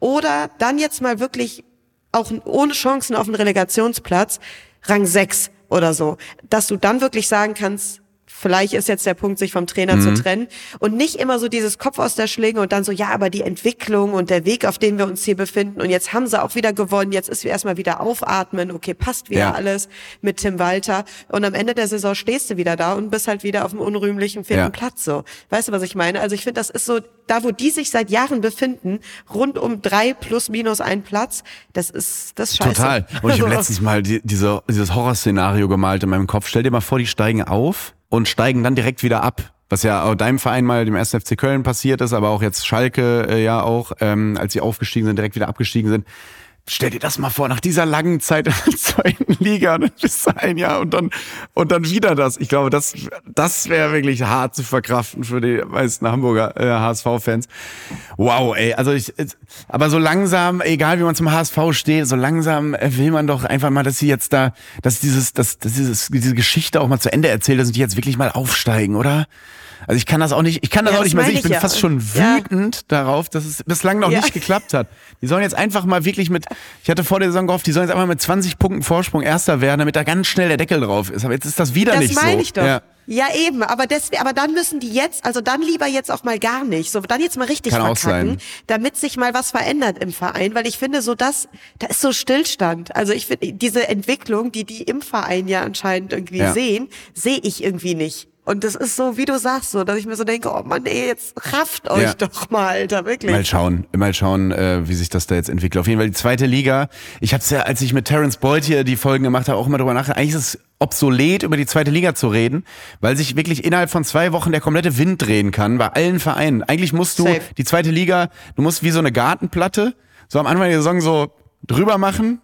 oder dann jetzt mal wirklich auch ohne Chancen auf einen Relegationsplatz, Rang 6 oder so, dass du dann wirklich sagen kannst, vielleicht ist jetzt der Punkt, sich vom Trainer Mhm. zu trennen und nicht immer so dieses Kopf aus der Schlinge und dann so, ja, aber die Entwicklung und der Weg, auf dem wir uns hier befinden und jetzt haben sie auch wieder gewonnen, jetzt ist wir erstmal wieder aufatmen, okay, passt wieder Ja. alles mit Tim Walter und am Ende der Saison stehst du wieder da und bist halt wieder auf dem unrühmlichen vierten Ja. Platz so. Weißt du, was ich meine? Also ich finde, das ist so, da wo die sich seit Jahren befinden, rund um drei plus minus ein Platz, das ist, das ist scheiße. Total. Und ich habe letztens mal die, diese, dieses Horrorszenario gemalt in meinem Kopf. Stell dir mal vor, die steigen auf und steigen dann direkt wieder ab. Was ja auch deinem Verein mal, dem 1. FC Köln passiert ist, aber auch jetzt Schalke äh, ja auch, ähm, als sie aufgestiegen sind, direkt wieder abgestiegen sind. Stell dir das mal vor, nach dieser langen Zeit in der zweiten Liga, und dann ein Jahr und dann, und dann wieder das. Ich glaube, das, das wäre wirklich hart zu verkraften für die meisten Hamburger äh, HSV-Fans. Wow, ey, also ich, aber so langsam, egal wie man zum HSV steht, so langsam äh, will man doch einfach mal, dass sie jetzt da, dass dieses, dass, dass dieses, diese Geschichte auch mal zu Ende erzählt, dass die jetzt wirklich mal aufsteigen, oder? Also ich kann das auch nicht, ich kann das Ja, auch das nicht mehr sehen. Ich bin ja. fast schon Ja. wütend darauf, dass es bislang noch Ja. nicht geklappt hat. Die sollen jetzt einfach mal wirklich mit, ich hatte vor der Saison gehofft, die sollen jetzt einfach mit 20 Punkten Vorsprung Erster werden, damit da ganz schnell der Deckel drauf ist. Aber jetzt ist das wieder Das nicht so. meine ich doch. Ja. Ja. eben, aber deswegen, aber dann müssen die jetzt, also dann lieber jetzt auch mal gar nicht, so dann jetzt mal richtig Kann verkacken, damit sich mal was verändert im Verein, weil ich finde so das, da ist so Stillstand. Also ich finde diese Entwicklung, die die im Verein ja anscheinend irgendwie Ja. sehen, sehe ich irgendwie nicht. Und das ist so, wie du sagst, so, dass ich mir so denke, oh Mann, ey, jetzt rafft euch Ja. doch mal, Alter, wirklich. Mal schauen, mal schauen, äh, wie sich das da jetzt entwickelt. Auf jeden Fall die zweite Liga. Ich habe ja, als ich mit Terence Boyd hier die Folgen gemacht habe, auch immer drüber nachgedacht. Eigentlich ist es obsolet, über die zweite Liga zu reden, weil sich wirklich innerhalb von zwei Wochen der komplette Wind drehen kann bei allen Vereinen. Eigentlich musst du Safe. die zweite Liga, du musst wie so eine Gartenplatte so am Anfang der Saison so drüber machen.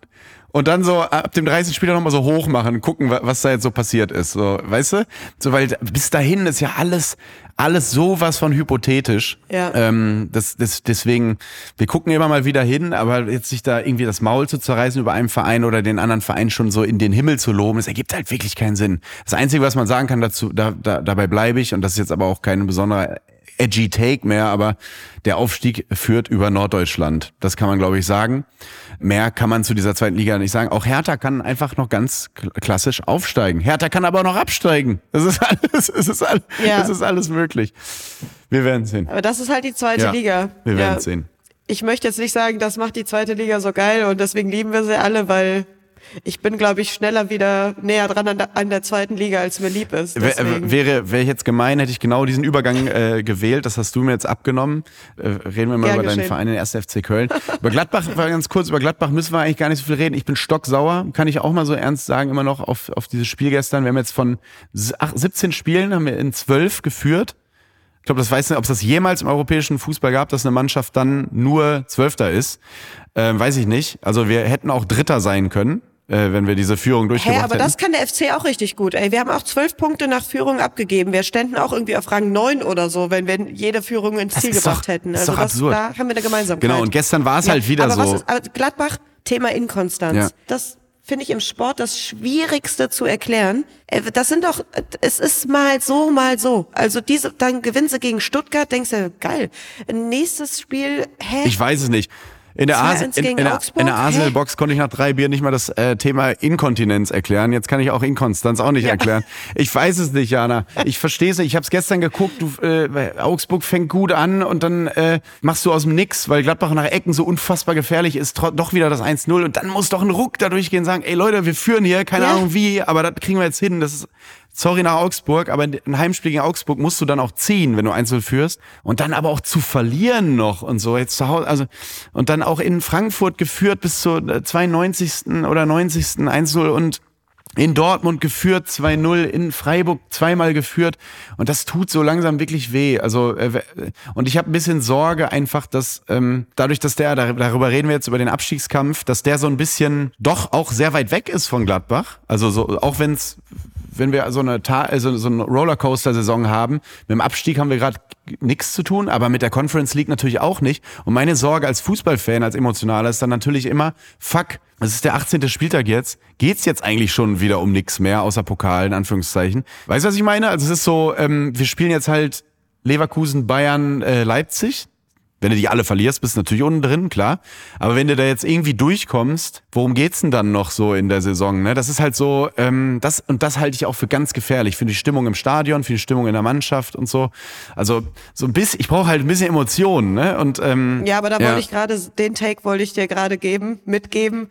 Und dann so ab dem 30. Spieler nochmal so hoch machen, gucken, wa- was da jetzt so passiert ist. So, weißt du? So, weil bis dahin ist ja alles, alles sowas von hypothetisch. Ja. Ähm, das, das, deswegen, wir gucken immer mal wieder hin, aber jetzt sich da irgendwie das Maul zu zerreißen über einen Verein oder den anderen Verein schon so in den Himmel zu loben, das ergibt halt wirklich keinen Sinn. Das Einzige, was man sagen kann dazu, da, da, dabei bleibe ich, und das ist jetzt aber auch kein besonderer edgy Take mehr, aber der Aufstieg führt über Norddeutschland. Das kann man, glaube ich, sagen. Mehr kann man zu dieser zweiten Liga nicht sagen. Auch Hertha kann einfach noch ganz kl- klassisch aufsteigen. Hertha kann aber auch noch absteigen. Das ist alles, es ist alles, Ja. es ist alles möglich. Wir werden sehen. Aber das ist halt die zweite Ja, Liga. wir ja. werden sehen. Ich möchte jetzt nicht sagen, das macht die zweite Liga so geil und deswegen lieben wir sie alle, weil ich bin, glaube ich, schneller wieder näher dran an der, an der zweiten Liga, als mir lieb ist. Deswegen- Wäre, wäre ich jetzt gemein, hätte ich genau diesen Übergang äh, gewählt. Das hast du mir jetzt abgenommen. Äh, reden wir mal Gern über deinen geschehen. Verein, den 1. FC Köln. über Gladbach, war ganz kurz, über Gladbach müssen wir eigentlich gar nicht so viel reden. Ich bin stocksauer, kann ich auch mal so ernst sagen, immer noch auf, auf dieses Spiel gestern. Wir haben jetzt von s- ach, 17 Spielen, haben wir in 12 geführt. Ich glaube, das weiß nicht, ob es das jemals im europäischen Fußball gab, dass eine Mannschaft dann nur Zwölfter ist. Ähm, weiß ich nicht. Also wir hätten auch Dritter sein können, äh, wenn wir diese Führung durchgebracht Hä, aber hätten. das kann der FC auch richtig gut. Ey, wir haben auch zwölf Punkte nach Führung abgegeben. Wir ständen auch irgendwie auf Rang neun oder so, wenn wir jede Führung ins Das Ziel gebracht doch- hätten. ist Also das, da haben wir eine Gemeinsamkeit. Genau, und gestern war es halt wieder aber so. Was ist, aber Gladbach, Thema Inkonstanz. Ja. Das finde ich im Sport das Schwierigste zu erklären. Äh, Das sind doch, es ist mal so, mal so. Also diese, dann gewinnen sie gegen Stuttgart, denkst du, geil. Nächstes Spiel, hä? Ich weiß es nicht. In der, 2-1 Ars in, in der, in der Hä? Arsenal-Box konnte ich nach drei Bier nicht mal das äh, Thema Inkontinenz erklären. Jetzt kann ich auch Inkonstanz auch nicht erklären. Ich weiß es nicht, Jana. Ich verstehe es nicht. Ich habe es gestern geguckt. Du, äh, Augsburg fängt gut an und dann äh, machst du aus dem Nix, weil Gladbach nach Ecken so unfassbar gefährlich ist, doch wieder das 1-0 und dann muss doch ein Ruck da durchgehen und sagen, ey Leute, wir führen hier, keine Ja. Ahnung wie, aber das kriegen wir jetzt hin. Das ist sorry nach Augsburg, aber ein Heimspiel gegen Augsburg musst du dann auch ziehen, wenn du 1-0 führst. Und dann aber auch zu verlieren noch und so. Jetzt zu Hause, also, und dann auch in Frankfurt geführt bis zur äh, 92. oder 90. 1-0 und in Dortmund geführt 2-0, in Freiburg zweimal geführt und das tut so langsam wirklich weh. Also äh, und ich habe ein bisschen Sorge einfach, dass ähm, dadurch, dass der dar- darüber reden wir jetzt über den Abstiegskampf, dass der so ein bisschen doch auch sehr weit weg ist von Gladbach. Also so auch wenn's wenn wir so eine, Ta also so eine Rollercoaster-Saison haben, mit dem Abstieg haben wir gerade nichts zu tun, aber mit der Conference League natürlich auch nicht. Und meine Sorge als Fußballfan, als Emotionaler ist dann natürlich immer, fuck, es ist der 18. Spieltag jetzt, geht's jetzt eigentlich schon wieder um nichts mehr, außer Pokal, in Anführungszeichen. Weißt du, was ich meine? Also es ist so, ähm, wir spielen jetzt halt Leverkusen, Bayern, äh, Leipzig. Wenn du die alle verlierst, bist du natürlich unten drin, klar. Aber wenn du da jetzt irgendwie durchkommst, worum geht's denn dann noch so in der Saison? Ne? Das ist halt so, ähm, das und das halte ich auch für ganz gefährlich für die Stimmung im Stadion, für die Stimmung in der Mannschaft und so. Also so ein bisschen, ich brauche halt ein bisschen Emotionen, ne? Und ähm, Ja, aber da wollte ich gerade, den Take wollte ich dir gerade geben, mitgeben,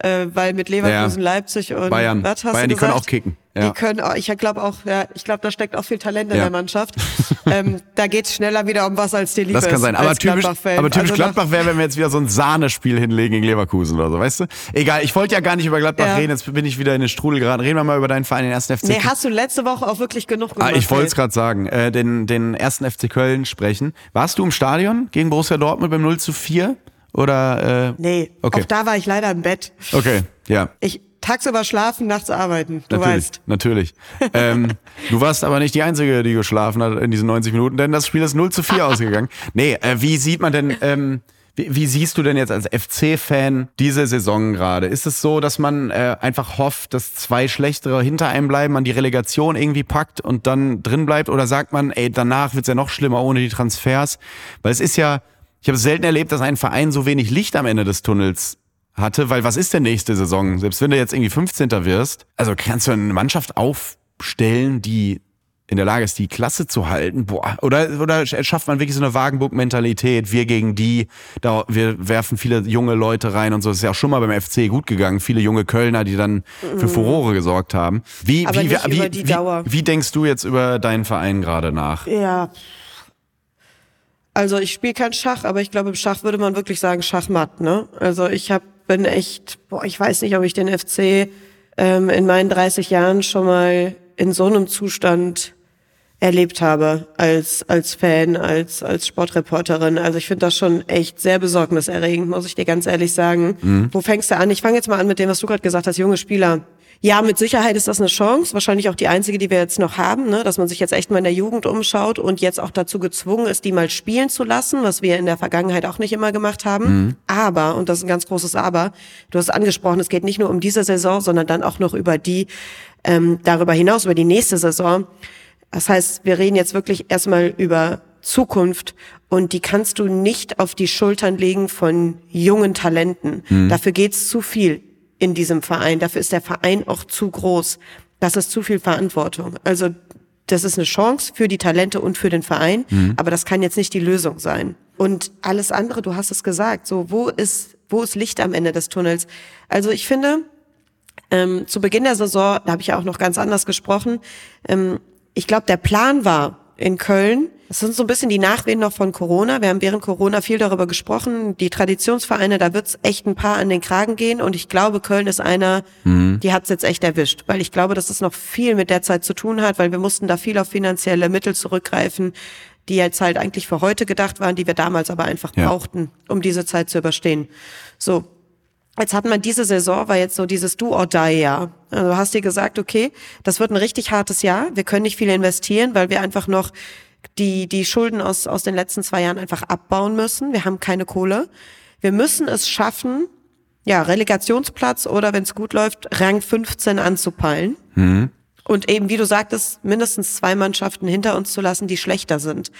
äh, weil mit Leverkusen, Ja. Leipzig und Bayern. was hast Bayern, du die können gesagt? auch kicken, ja. Die können ich glaube auch, ja, ich glaube, da steckt auch viel Talent in Ja. der Mannschaft. ähm, da geht's schneller wieder um was als dir lieb Das kann sein. Aber typisch, aber typisch Also Gladbach wäre, wenn wir jetzt wieder so ein Sahnespiel hinlegen gegen Leverkusen oder so, weißt du? Egal, ich wollte ja gar nicht über Gladbach Ja. reden, jetzt bin ich wieder in den Strudel geraten. Reden wir mal über deinen Verein, den 1. FC Nee, hast du letzte Woche auch wirklich genug Ah, gemacht? ich wollte es gerade sagen, äh, den, den ersten FC Köln sprechen. Warst du im Stadion gegen Borussia Dortmund beim 0 zu 4? Oder, äh, Nee, Okay. auch da war ich leider im Bett. okay, ja. Ich tagsüber schlafen, nachts arbeiten. Du natürlich, weißt. natürlich. ähm, du warst aber nicht die Einzige, die geschlafen hat in diesen 90 Minuten, denn das Spiel ist 0 zu 4 ausgegangen. Nee, äh, wie sieht man denn, ähm, wie, wie siehst du denn jetzt als FC-Fan diese Saison gerade? Ist es so, dass man äh, einfach hofft, dass zwei schlechtere hinter einem bleiben, man die Relegation irgendwie packt und dann drin bleibt? Oder sagt man, ey, danach wird's ja noch schlimmer ohne die Transfers? Weil es ist ja, ich habe es selten erlebt, dass ein Verein so wenig Licht am Ende des Tunnels hatte, weil was ist denn nächste Saison? Selbst wenn du jetzt irgendwie 15. wirst, also kannst du eine Mannschaft aufstellen, die in der Lage ist, die Klasse zu halten, boah, oder, oder schafft man wirklich so eine Wagenburg-Mentalität, wir gegen die, da, wir werfen viele junge Leute rein und so, das ist ja auch schon mal beim FC gut gegangen, viele junge Kölner, die dann für Furore gesorgt haben. Wie, Mhm. Aber wie, wie, wie, wie denkst du jetzt über deinen Verein gerade nach? Ja. Also ich spiele kein Schach, aber ich glaube, im Schach würde man wirklich sagen Schachmatt. Ne? Also ich hab, bin echt, boah, ich weiß nicht, ob ich den FC ähm, in meinen 30 Jahren schon mal in so einem Zustand erlebt habe als als Fan, als als Sportreporterin. Also ich finde das schon echt sehr besorgniserregend, muss ich dir ganz ehrlich sagen. Wo fängst du an? Ich fange jetzt mal an mit dem, was du gerade gesagt hast, junge Spieler. Ja, mit Sicherheit ist das eine Chance, wahrscheinlich auch die einzige, die wir jetzt noch haben, ne? dass man sich jetzt echt mal in der Jugend umschaut und jetzt auch dazu gezwungen ist, die mal spielen zu lassen, was wir in der Vergangenheit auch nicht immer gemacht haben. Aber, und das ist ein ganz großes Aber, du hast es angesprochen, es geht nicht nur um diese Saison, sondern dann auch noch über die, ähm, darüber hinaus, über die nächste Saison. Das heißt, wir reden jetzt wirklich erstmal über Zukunft und die kannst du nicht auf die Schultern legen von jungen Talenten. Dafür geht's zu viel in diesem Verein. Dafür ist der Verein auch zu groß. Das ist zu viel Verantwortung. Also das ist eine Chance für die Talente und für den Verein, aber das kann jetzt nicht die Lösung sein. Und alles andere, du hast es gesagt, so wo ist wo ist Licht am Ende des Tunnels? Also ich finde, Ähm, zu Beginn der Saison, da habe ich ja auch noch ganz anders gesprochen. Ähm, ich glaube, der Plan war in Köln, das sind so ein bisschen die Nachwehen noch von Corona. Wir haben während Corona viel darüber gesprochen. Die Traditionsvereine, da wird's echt ein paar an den Kragen gehen. Und ich glaube, Köln ist einer, mhm. die hat's jetzt echt erwischt. Weil ich glaube, dass es noch viel mit der Zeit zu tun hat, weil wir mussten da viel auf finanzielle Mittel zurückgreifen, die jetzt halt eigentlich für heute gedacht waren, die wir damals aber einfach ja. brauchten, um diese Zeit zu überstehen. So, Jetzt hat man diese Saison, war jetzt so dieses Do or Die Jahr. Also du hast dir gesagt, okay, das wird ein richtig hartes Jahr. Wir können nicht viel investieren, weil wir einfach noch die, die Schulden aus, aus den letzten zwei Jahren einfach abbauen müssen. Wir haben keine Kohle. Wir müssen es schaffen, ja, Relegationsplatz oder wenn es gut läuft, Rang 15 anzupeilen. Mhm. Und eben, wie du sagtest, mindestens zwei Mannschaften hinter uns zu lassen, die schlechter sind.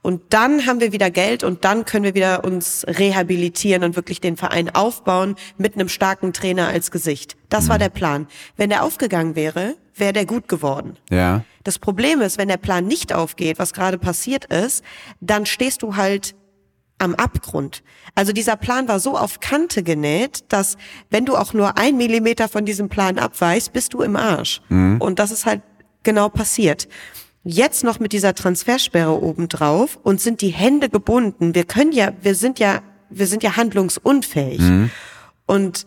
Und dann haben wir wieder Geld und dann können wir wieder uns rehabilitieren und wirklich den Verein aufbauen mit einem starken Trainer als Gesicht. Das mhm. war der Plan. Wenn der aufgegangen wäre, wäre der gut geworden. Ja. Das Problem ist, wenn der Plan nicht aufgeht, was gerade passiert ist, dann stehst du halt am Abgrund. Also dieser Plan war so auf Kante genäht, dass wenn du auch nur ein Millimeter von diesem Plan abweichst, bist du im Arsch. Mhm. Und das ist halt genau passiert jetzt noch mit dieser Transfersperre obendrauf und sind die Hände gebunden. Wir können ja, wir sind ja, wir sind ja handlungsunfähig. Mhm. Und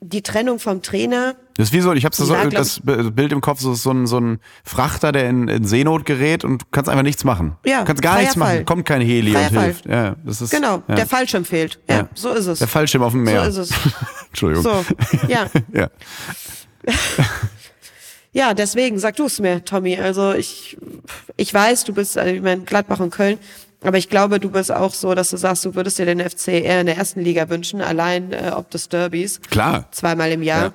die Trennung vom Trainer. Das ist wie so, ich habe so, das Bild im Kopf, so, so, ein, so ein Frachter, der in, in Seenot gerät und du kannst einfach nichts machen. Ja, du kannst gar nichts Fall. machen, kommt kein Heli freier und Fall. hilft. Ja, das ist, genau, ja. der Fallschirm fehlt. Ja, ja, so ist es. Der Fallschirm auf dem Meer. So ist es. Entschuldigung. So, ja. ja. Ja, deswegen sag du es mir, Tommy. Also ich, ich weiß, du bist, also ich meine, Gladbach und Köln, aber ich glaube, du bist auch so, dass du sagst, du würdest dir den FC eher in der ersten Liga wünschen, allein äh, ob des Derbys. Klar. Zweimal im Jahr. Ja.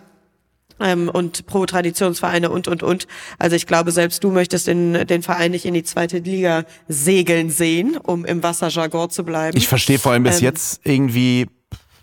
Ähm, und pro Traditionsvereine und, und, und. Also ich glaube, selbst du möchtest den, den Verein nicht in die zweite Liga segeln sehen, um im Wasserjargon zu bleiben. Ich verstehe vor allem bis ähm, jetzt irgendwie,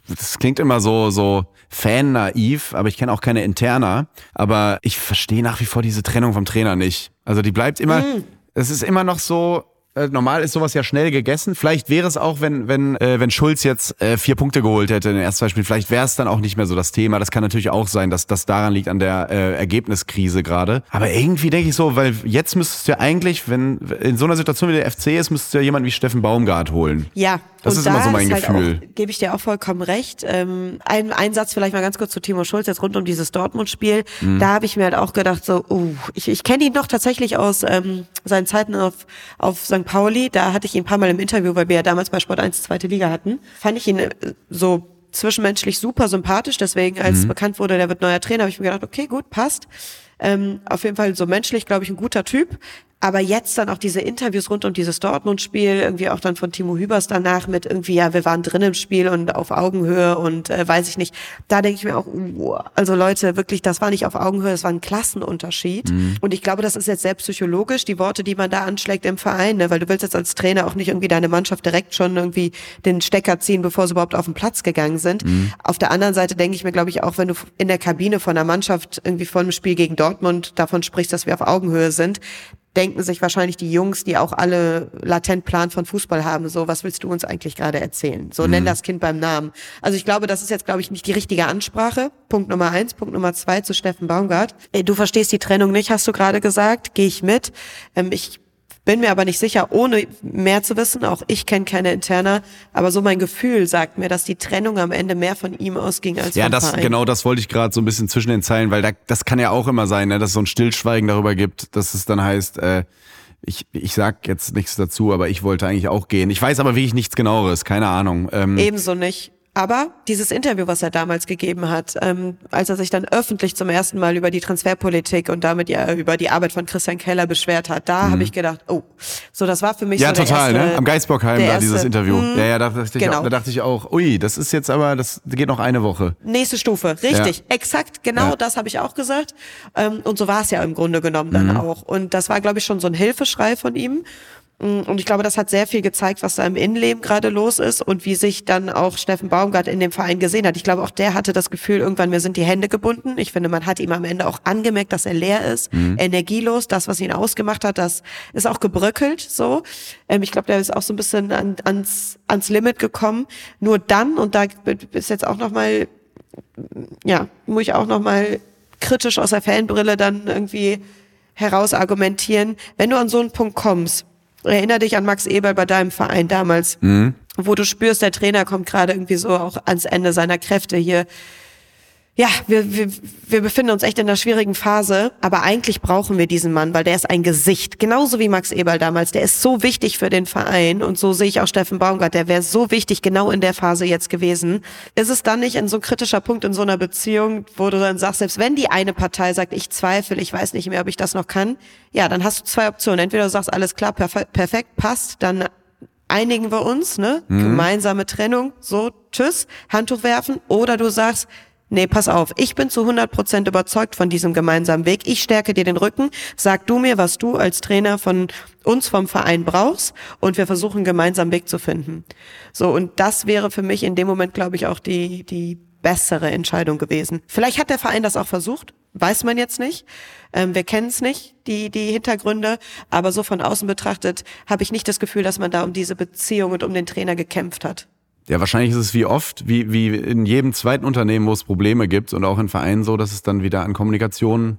das klingt immer so, so, Fan-naiv, aber ich kenne auch keine Interna. Aber ich verstehe nach wie vor diese Trennung vom Trainer nicht. Also die bleibt immer, mm. es ist immer noch so, äh, normal ist sowas ja schnell gegessen. Vielleicht wäre es auch, wenn, wenn, äh, wenn Schulz jetzt äh, vier Punkte geholt hätte in den ersten zwei Spielen, vielleicht wäre es dann auch nicht mehr so das Thema. Das kann natürlich auch sein, dass das daran liegt, an der äh, Ergebniskrise gerade. Aber irgendwie denke ich so, weil jetzt müsstest du ja eigentlich, wenn in so einer Situation wie der FC ist, müsstest du ja jemanden wie Steffen Baumgart holen. Ja. Das und ist da immer so mein Gefühl. Halt Gebe ich dir auch vollkommen recht. Ähm, ein, ein Satz vielleicht mal ganz kurz zu Timo Schulz, jetzt rund um dieses Dortmund-Spiel. Mhm. Da habe ich mir halt auch gedacht, so, uh, ich, ich kenne ihn doch tatsächlich aus ähm, seinen Zeiten auf, auf St. Pauli. Da hatte ich ihn ein paar Mal im Interview, weil wir ja damals bei Sport 1 zweite Liga hatten. Fand ich ihn äh, so zwischenmenschlich super sympathisch. Deswegen, als mhm. bekannt wurde, der wird neuer Trainer, habe ich mir gedacht, okay, gut, passt. Ähm, auf jeden Fall so menschlich, glaube ich, ein guter Typ. Aber jetzt dann auch diese Interviews rund um dieses Dortmund-Spiel, irgendwie auch dann von Timo Hübers danach mit irgendwie, ja, wir waren drin im Spiel und auf Augenhöhe und äh, weiß ich nicht. Da denke ich mir auch, uh, also Leute, wirklich, das war nicht auf Augenhöhe, das war ein Klassenunterschied. Mhm. Und ich glaube, das ist jetzt selbst psychologisch, die Worte, die man da anschlägt im Verein, ne? weil du willst jetzt als Trainer auch nicht irgendwie deine Mannschaft direkt schon irgendwie den Stecker ziehen, bevor sie überhaupt auf den Platz gegangen sind. Mhm. Auf der anderen Seite denke ich mir, glaube ich, auch wenn du in der Kabine von der Mannschaft irgendwie vor einem Spiel gegen Dortmund davon sprichst, dass wir auf Augenhöhe sind, denken sich wahrscheinlich die Jungs, die auch alle latent Plan von Fußball haben, so, was willst du uns eigentlich gerade erzählen? So, mhm. nenn das Kind beim Namen. Also ich glaube, das ist jetzt, glaube ich, nicht die richtige Ansprache. Punkt Nummer eins. Punkt Nummer zwei zu Steffen Baumgart. Du verstehst die Trennung nicht, hast du gerade gesagt. Gehe ich mit. Ähm, ich bin mir aber nicht sicher, ohne mehr zu wissen. Auch ich kenne keine Interna, aber so mein Gefühl sagt mir, dass die Trennung am Ende mehr von ihm ausging als ja, vom das Verein. genau, das wollte ich gerade so ein bisschen zwischen den Zeilen, weil da, das kann ja auch immer sein, ne, dass es so ein Stillschweigen darüber gibt, dass es dann heißt, äh, ich, ich sag jetzt nichts dazu, aber ich wollte eigentlich auch gehen. Ich weiß aber wirklich nichts genaueres, keine Ahnung. Ähm, Ebenso nicht. Aber dieses Interview, was er damals gegeben hat, ähm, als er sich dann öffentlich zum ersten Mal über die Transferpolitik und damit ja über die Arbeit von Christian Keller beschwert hat, da mhm. habe ich gedacht, oh, so das war für mich ja so total, erste, ne? Am Geisbockheim da dieses Interview. Mh, ja, ja, da dachte, ich genau. auch, da dachte ich auch, ui, das ist jetzt aber, das geht noch eine Woche. Nächste Stufe, richtig, ja. exakt, genau, ja. das habe ich auch gesagt. Ähm, und so war es ja im Grunde genommen dann mhm. auch. Und das war, glaube ich, schon so ein Hilfeschrei von ihm. Mm, und ich glaube, das hat sehr viel gezeigt, was da im Innenleben gerade los ist und wie sich dann auch Steffen Baumgart in dem Verein gesehen hat. Ich glaube, auch der hatte das Gefühl, irgendwann mir sind die Hände gebunden. Ich finde, man hat ihm am Ende auch angemerkt, dass er leer ist, mhm. energielos. Das, was ihn ausgemacht hat, das ist auch gebröckelt. So, ähm, ich glaube, der ist auch so ein bisschen an, ans ans Limit gekommen. Nur dann und da ist jetzt auch noch mal, ja, muss ich auch noch mal kritisch aus der Fanbrille dann irgendwie heraus argumentieren. Wenn du an so einen Punkt kommst, erinner dich an Max Eberl bei deinem Verein damals, mhm. wo du spürst, der Trainer kommt gerade irgendwie so auch ans Ende seiner Kräfte hier ja, wir, wir, wir befinden uns echt in einer schwierigen Phase, aber eigentlich brauchen wir diesen Mann, weil der ist ein Gesicht, genauso wie Max Eberl damals. Der ist so wichtig für den Verein und so sehe ich auch Steffen Baumgart, der wäre so wichtig genau in der Phase jetzt gewesen. Ist es dann nicht in so ein kritischer Punkt in so einer Beziehung, wo du dann sagst, selbst wenn die eine Partei sagt, ich zweifle, ich weiß nicht mehr, ob ich das noch kann, ja, dann hast du zwei Optionen. Entweder du sagst, alles klar, perfekt, perfekt passt, dann einigen wir uns, ne? Mhm. Gemeinsame Trennung, so, tschüss, Handtuch werfen, oder du sagst, nee, pass auf, ich bin zu 100 Prozent überzeugt von diesem gemeinsamen Weg. Ich stärke dir den Rücken. Sag du mir, was du als Trainer von uns vom Verein brauchst und wir versuchen gemeinsam Weg zu finden. So, und das wäre für mich in dem Moment, glaube ich, auch die, die bessere Entscheidung gewesen. Vielleicht hat der Verein das auch versucht, weiß man jetzt nicht. Ähm, wir kennen es nicht, die, die Hintergründe, aber so von außen betrachtet habe ich nicht das Gefühl, dass man da um diese Beziehung und um den Trainer gekämpft hat. Ja, wahrscheinlich ist es wie oft, wie, wie in jedem zweiten Unternehmen, wo es Probleme gibt und auch in Vereinen so, dass es dann wieder an Kommunikation,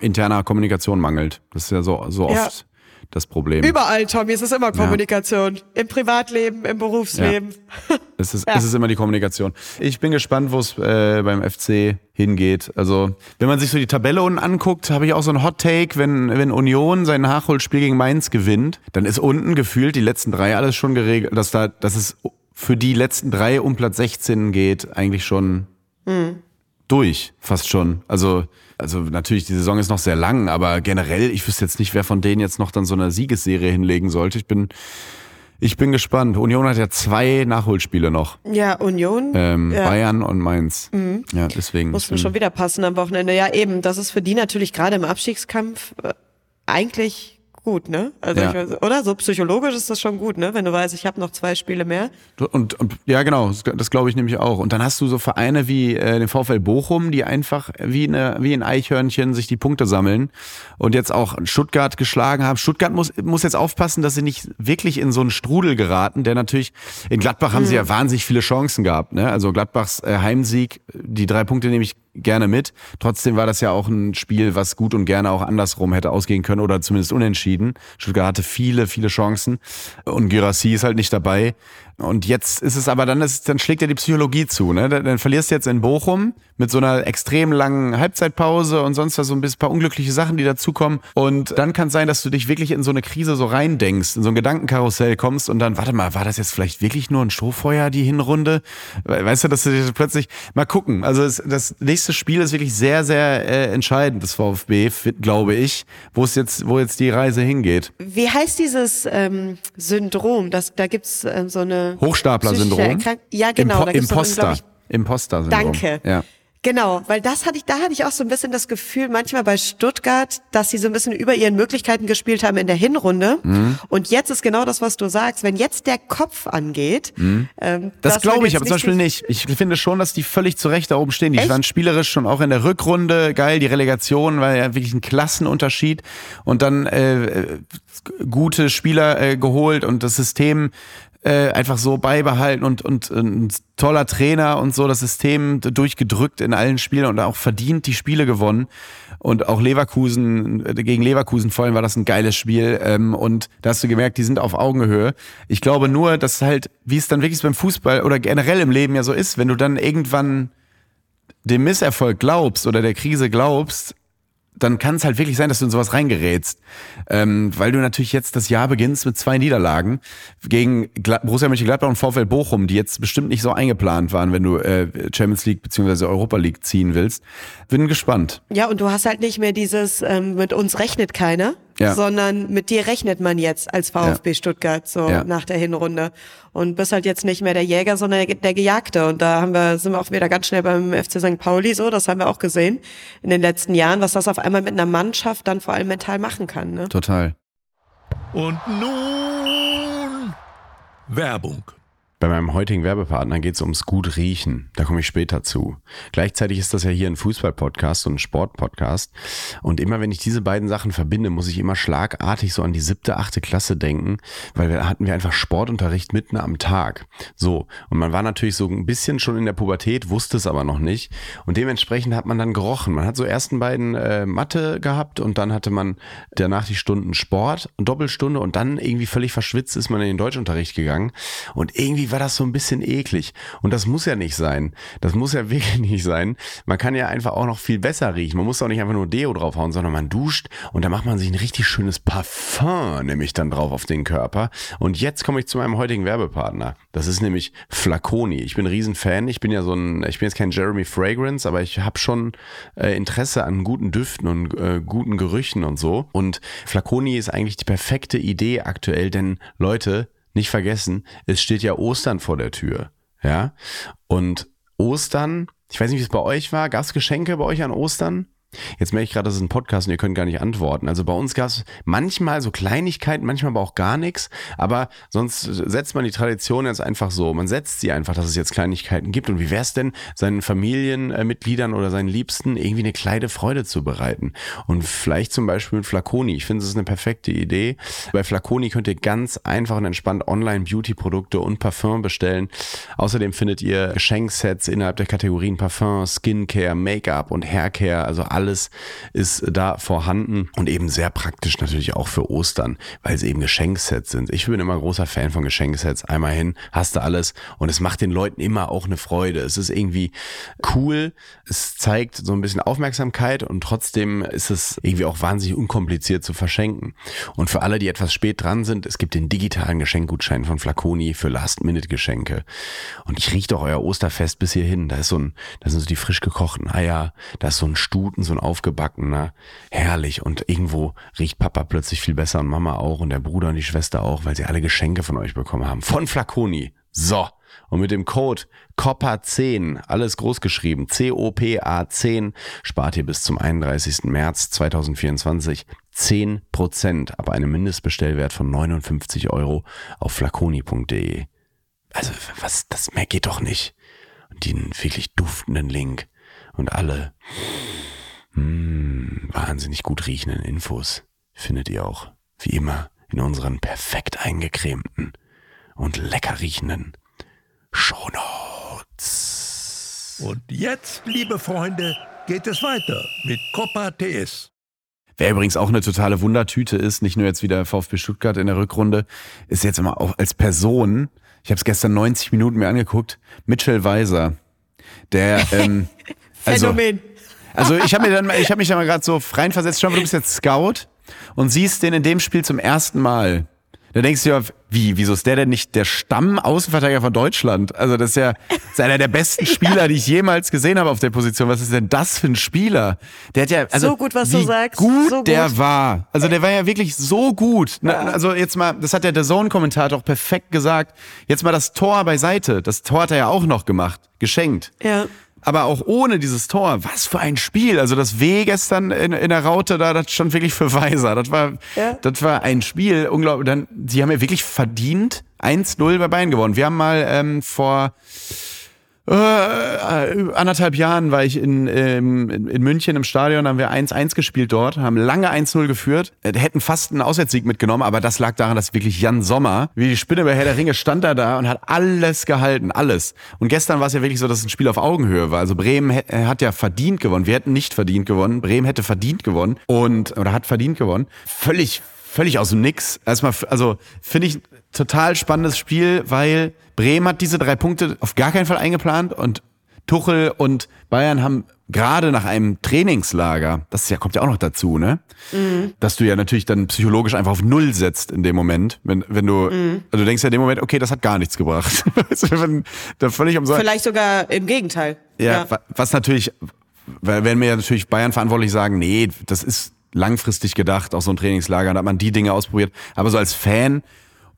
interner Kommunikation mangelt. Das ist ja so, so oft ja. das Problem. Überall, Tommy, es ist immer Kommunikation. Ja. Im Privatleben, im Berufsleben. Ja. Es, ist, es ist immer die Kommunikation. Ich bin gespannt, wo es äh, beim FC hingeht. Also, wenn man sich so die Tabelle unten anguckt, habe ich auch so einen Hot Take, wenn, wenn Union sein Nachholspiel gegen Mainz gewinnt, dann ist unten gefühlt die letzten drei alles schon geregelt, dass da, dass es für die letzten drei um Platz 16 geht, eigentlich schon mhm. durch, fast schon. Also, also natürlich, die Saison ist noch sehr lang, aber generell, ich wüsste jetzt nicht, wer von denen jetzt noch dann so eine Siegesserie hinlegen sollte. Ich bin, ich bin gespannt. Union hat ja zwei Nachholspiele noch. Ja, Union. Ähm, ja. Bayern und Mainz. Mhm. Ja, deswegen. Mussten schon wieder passen am Wochenende. Ja, eben. Das ist für die natürlich gerade im Abstiegskampf äh, eigentlich gut, ne? Also ja. ich weiß, oder so psychologisch ist das schon gut, ne? Wenn du weißt, ich habe noch zwei Spiele mehr. Und, und ja, genau, das, glaube ich nämlich auch. Und dann hast du so Vereine wie äh, den VfL Bochum, die einfach wie eine wie ein Eichhörnchen sich die Punkte sammeln und jetzt auch Stuttgart geschlagen haben. Stuttgart muss muss jetzt aufpassen, dass sie nicht wirklich in so einen Strudel geraten, der natürlich in Gladbach haben mhm. sie ja wahnsinnig viele Chancen gehabt, ne? Also Gladbachs äh, Heimsieg, die drei Punkte nehme ich gerne mit. Trotzdem war das ja auch ein Spiel, was gut und gerne auch andersrum hätte ausgehen können oder zumindest unentschieden. Stuttgart hatte viele, viele Chancen und Girassi ist halt nicht dabei. Und jetzt ist es aber dann, ist, dann schlägt ja die Psychologie zu. Ne? Dann, dann verlierst du jetzt in Bochum mit so einer extrem langen Halbzeitpause und sonst was so ein bisschen paar unglückliche Sachen, die dazukommen. Und dann kann es sein, dass du dich wirklich in so eine Krise so reindenkst, in so ein Gedankenkarussell kommst und dann, warte mal, war das jetzt vielleicht wirklich nur ein Strohfeuer, die Hinrunde? Weißt du, dass du dich plötzlich mal gucken. Also es, das nächste Spiel ist wirklich sehr, sehr äh, entscheidend, das VfB, glaube ich, wo es jetzt, wo jetzt die Reise hingeht. Wie heißt dieses ähm, Syndrom? Das, da gibt's ähm, so eine Hochstapler-Syndrom. Ja, genau. Impo Imposter. Imposter-Syndrom. Danke. Ja. Genau, weil das hatte ich, da hatte ich auch so ein bisschen das Gefühl, manchmal bei Stuttgart, dass sie so ein bisschen über ihren Möglichkeiten gespielt haben in der Hinrunde. Mhm. Und jetzt ist genau das, was du sagst. Wenn jetzt der Kopf angeht, mhm. ähm, das, das glaube ich, aber zum Beispiel nicht. Ich finde schon, dass die völlig zu Recht da oben stehen. Die Echt? waren spielerisch schon auch in der Rückrunde geil. Die Relegation war ja wirklich ein Klassenunterschied und dann äh, gute Spieler äh, geholt und das System äh, einfach so beibehalten und, und ein toller Trainer und so das System durchgedrückt in allen Spielen und auch verdient die Spiele gewonnen. Und auch Leverkusen, gegen Leverkusen vor allem war das ein geiles Spiel. Ähm, und da hast du gemerkt, die sind auf Augenhöhe. Ich glaube nur, dass halt, wie es dann wirklich beim Fußball oder generell im Leben ja so ist, wenn du dann irgendwann dem Misserfolg glaubst oder der Krise glaubst, dann kann es halt wirklich sein, dass du in sowas reingerätst. Ähm, weil du natürlich jetzt das Jahr beginnst mit zwei Niederlagen gegen Gla Borussia Mönchengladbach und VfL Bochum, die jetzt bestimmt nicht so eingeplant waren, wenn du äh, Champions League bzw. Europa League ziehen willst. Bin gespannt. Ja, und du hast halt nicht mehr dieses, ähm, mit uns rechnet keiner ja. sondern mit dir rechnet man jetzt als VfB ja. Stuttgart so ja. nach der Hinrunde und bist halt jetzt nicht mehr der Jäger, sondern der, der Gejagte und da haben wir sind wir auch wieder ganz schnell beim FC St. Pauli so, das haben wir auch gesehen in den letzten Jahren, was das auf einmal mit einer Mannschaft dann vor allem mental machen kann. Ne? Total. Und nun Werbung. Bei meinem heutigen Werbepartner geht es ums gut riechen. Da komme ich später zu. Gleichzeitig ist das ja hier ein Fußball-Podcast und ein Sport-Podcast. Und immer wenn ich diese beiden Sachen verbinde, muss ich immer schlagartig so an die siebte, achte Klasse denken, weil da hatten wir einfach Sportunterricht mitten am Tag. So. Und man war natürlich so ein bisschen schon in der Pubertät, wusste es aber noch nicht. Und dementsprechend hat man dann gerochen. Man hat so ersten beiden äh, Mathe gehabt und dann hatte man danach die Stunden Sport und Doppelstunde und dann irgendwie völlig verschwitzt ist man in den Deutschunterricht gegangen. Und irgendwie war das so ein bisschen eklig. Und das muss ja nicht sein. Das muss ja wirklich nicht sein. Man kann ja einfach auch noch viel besser riechen. Man muss auch nicht einfach nur Deo draufhauen, sondern man duscht und da macht man sich ein richtig schönes Parfum nämlich dann drauf auf den Körper. Und jetzt komme ich zu meinem heutigen Werbepartner. Das ist nämlich Flaconi. Ich bin ein Riesenfan. Ich bin ja so ein, ich bin jetzt kein Jeremy Fragrance, aber ich habe schon äh, Interesse an guten Düften und äh, guten Gerüchen und so. Und Flaconi ist eigentlich die perfekte Idee aktuell, denn Leute, nicht vergessen, es steht ja Ostern vor der Tür. Ja. Und Ostern, ich weiß nicht, wie es bei euch war. Gab es Geschenke bei euch an Ostern? Jetzt merke ich gerade, das ist ein Podcast und ihr könnt gar nicht antworten. Also bei uns gab es manchmal so Kleinigkeiten, manchmal aber auch gar nichts. Aber sonst setzt man die Tradition jetzt einfach so. Man setzt sie einfach, dass es jetzt Kleinigkeiten gibt. Und wie wäre es denn, seinen Familienmitgliedern oder seinen Liebsten irgendwie eine kleine Freude zu bereiten? Und vielleicht zum Beispiel mit Flaconi. Ich finde, es ist eine perfekte Idee. Bei Flaconi könnt ihr ganz einfach und entspannt online Beauty-Produkte und Parfum bestellen. Außerdem findet ihr Geschenksets innerhalb der Kategorien Parfum, Skincare, Make-up und Haircare. Also alles ist da vorhanden und eben sehr praktisch natürlich auch für Ostern, weil es eben Geschenksets sind. Ich bin immer großer Fan von Geschenksets. Einmal hin, hast du alles und es macht den Leuten immer auch eine Freude. Es ist irgendwie cool, es zeigt so ein bisschen Aufmerksamkeit und trotzdem ist es irgendwie auch wahnsinnig unkompliziert zu verschenken. Und für alle, die etwas spät dran sind, es gibt den digitalen Geschenkgutschein von Flaconi für Last-Minute-Geschenke. Und ich rieche doch euer Osterfest bis hierhin. Da ist so ein, da sind so die frisch gekochten Eier, da ist so ein Stuten, so so ein aufgebackener, herrlich. Und irgendwo riecht Papa plötzlich viel besser und Mama auch und der Bruder und die Schwester auch, weil sie alle Geschenke von euch bekommen haben. Von Flaconi. So. Und mit dem Code COPA10, alles groß geschrieben, C-O-P-A 10, spart ihr bis zum 31. März 2024 10% ab einem Mindestbestellwert von 59 Euro auf flaconi.de. Also, was, das mehr geht doch nicht. Und den wirklich duftenden Link und alle Mmh, wahnsinnig gut riechenden Infos findet ihr auch, wie immer, in unseren perfekt eingecremten und lecker riechenden Shownotes. Und jetzt, liebe Freunde, geht es weiter mit Copa TS. Wer übrigens auch eine totale Wundertüte ist, nicht nur jetzt wieder VfB Stuttgart in der Rückrunde, ist jetzt immer auch als Person, ich habe es gestern 90 Minuten mir angeguckt, Mitchell Weiser. Der ähm, Phänomen. Also ich habe mir dann, ich habe mich dann mal gerade so reinversetzt, schon, du bist jetzt Scout und siehst den in dem Spiel zum ersten Mal. Da denkst du ja, wie, wieso ist der denn nicht der Stamm-Außenverteidiger von Deutschland? Also das ist ja das ist einer der besten Spieler, die ich jemals gesehen habe auf der Position. Was ist denn das für ein Spieler? Der hat ja, also so gut, was du sagst. Gut, so gut. der war. Also der war ja wirklich so gut. Ja. Also jetzt mal, das hat ja der Zone-Kommentator auch perfekt gesagt. Jetzt mal das Tor beiseite. Das Tor hat er ja auch noch gemacht. Geschenkt. Ja. Aber auch ohne dieses Tor, was für ein Spiel. Also das W gestern in, in der Raute da, das stand wirklich für Weiser. Das war, ja. das war ein Spiel, unglaublich. Dann, sie haben ja wirklich verdient 1-0 bei Bayern gewonnen. Wir haben mal ähm, vor äh, anderthalb Jahren war ich in, ähm, in München im Stadion, haben wir 1-1 gespielt dort, haben lange 1-0 geführt, äh, hätten fast einen Auswärtssieg mitgenommen, aber das lag daran, dass wirklich Jan Sommer, wie die Spinne bei Herr der Ringe, stand er da und hat alles gehalten, alles. Und gestern war es ja wirklich so, dass es ein Spiel auf Augenhöhe war. Also Bremen äh, hat ja verdient gewonnen, wir hätten nicht verdient gewonnen, Bremen hätte verdient gewonnen und, oder hat verdient gewonnen. Völlig, völlig aus dem Nix. Erstmal, also finde ich total spannendes Spiel, weil Bremen hat diese drei Punkte auf gar keinen Fall eingeplant und Tuchel und Bayern haben gerade nach einem Trainingslager, das ja, kommt ja auch noch dazu, ne? Mhm. Dass du ja natürlich dann psychologisch einfach auf Null setzt in dem Moment, wenn, wenn du, mhm. also du denkst ja in dem Moment, okay, das hat gar nichts gebracht. da völlig umsonst. Vielleicht sogar im Gegenteil. Ja, ja. was natürlich, weil wenn mir ja natürlich Bayern verantwortlich sagen, nee, das ist langfristig gedacht, auch so ein Trainingslager, da hat man die Dinge ausprobiert. Aber so als Fan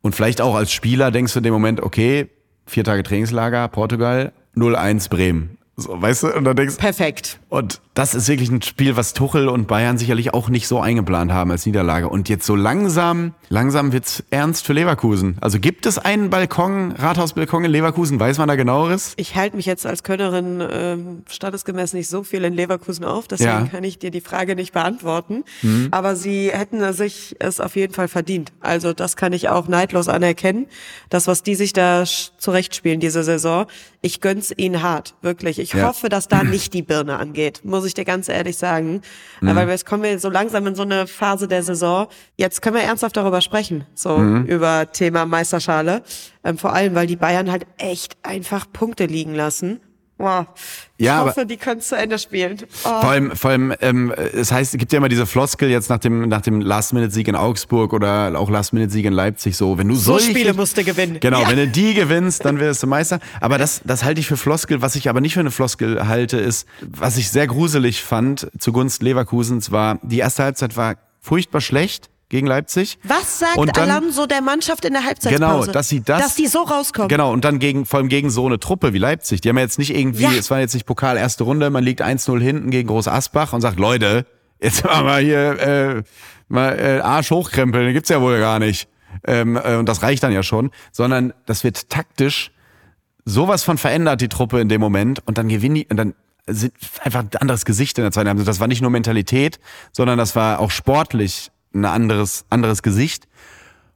und vielleicht auch als Spieler denkst du in dem Moment, okay, vier Tage Trainingslager, Portugal, 0-1 Bremen. So, weißt du? Und dann denkst Perfekt. und das ist wirklich ein Spiel, was Tuchel und Bayern sicherlich auch nicht so eingeplant haben als Niederlage. Und jetzt so langsam, langsam wird's ernst für Leverkusen. Also gibt es einen Balkon, Rathausbalkon in Leverkusen? Weiß man da genaueres? Ich halte mich jetzt als Kölnerin ähm, standesgemäß nicht so viel in Leverkusen auf, deswegen Ja. Mhm. kann ich dir die Frage nicht beantworten. Aber sie hätten sich es auf jeden Fall verdient. Also das kann ich auch neidlos anerkennen. Das, was die sich da zurechtspielen diese Saison, ich gönn's ihnen hart, wirklich. Ich Ja. hoffe, dass da nicht die Birne angeht, muss ich dir ganz ehrlich sagen. Mhm. Weil jetzt kommen wir so langsam in so eine Phase der Saison. Jetzt können wir ernsthaft darüber sprechen, so Mhm. über Thema Meisterschale. Ähm, vor allem, weil die Bayern halt echt einfach Punkte liegen lassen. Wow. Ich Ja, aber- hoffe, die können zu Ende spielen. Oh. Vor allem, vor allem, ähm, es heißt, es gibt ja immer diese Floskel jetzt nach dem, nach dem Last-Minute-Sieg in Augsburg oder auch Last-Minute-Sieg in Leipzig so, wenn du so solche Spiele musst du gewinnen. Genau, Ja. wenn du die gewinnst, dann wirst du Meister. Aber das, das halte ich für Floskel. Was ich aber nicht für eine Floskel halte, ist, was ich sehr gruselig fand zugunsten Leverkusens war, die erste Halbzeit war furchtbar schlecht gegen Leipzig. Was sagt Und dann- Alonso der Mannschaft in der Halbzeitpause? Genau, dass sie das- Dass die so rauskommen. Genau, und dann gegen, vor allem gegen so eine Truppe wie Leipzig. Die haben ja jetzt nicht irgendwie, Ja. es war jetzt nicht Pokal erste Runde, man liegt 1-0 hinten gegen Groß Asbach und sagt, Leute, jetzt machen wir hier äh, mal äh, Arsch hochkrempeln, gibt's ja wohl gar nicht. Ähm, äh, und das reicht dann ja schon. Sondern das wird taktisch sowas von verändert, die Truppe in dem Moment, und dann gewinnen die, und dann sind einfach ein anderes Gesicht in der zweiten Halbzeit. Das war nicht nur Mentalität, sondern das war auch sportlich ein anderes, anderes Gesicht.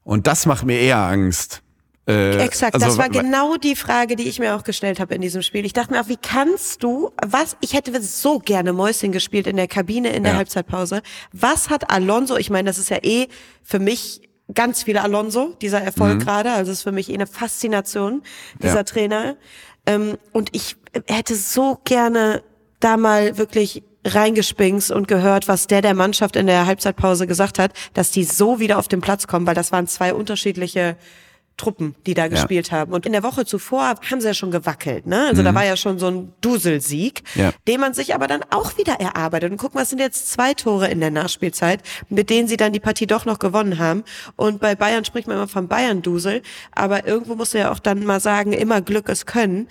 Und das macht mir eher Angst. Äh, Exakt, also, das war wa- genau die Frage, die ich mir auch gestellt habe in diesem Spiel. Ich dachte mir auch, wie kannst du, was, ich hätte so gerne Mäuschen gespielt in der Kabine in der Ja. Halbzeitpause. Was hat Alonso, ich meine, das ist ja eh für mich ganz viele Alonso, dieser Erfolg gerade, also es ist für mich eh eine Faszination, dieser Mhm. Ja. Trainer. Ähm, und ich hätte so gerne da mal wirklich reingespinkst und gehört, was der der Mannschaft in der Halbzeitpause gesagt hat, dass die so wieder auf den Platz kommen, weil das waren zwei unterschiedliche Truppen, die da gespielt haben. Und in der Woche zuvor haben sie ja schon gewackelt, ne? Also da war ja schon so ein Duselsieg, Mhm. Ja. den man sich aber dann auch wieder erarbeitet. Und guck mal, es sind jetzt zwei Tore in der Nachspielzeit, mit denen sie dann die Partie doch noch gewonnen haben. Und bei Bayern spricht man immer vom Bayern-Dusel, aber irgendwo muss ja auch dann mal sagen, immer Glück ist Können.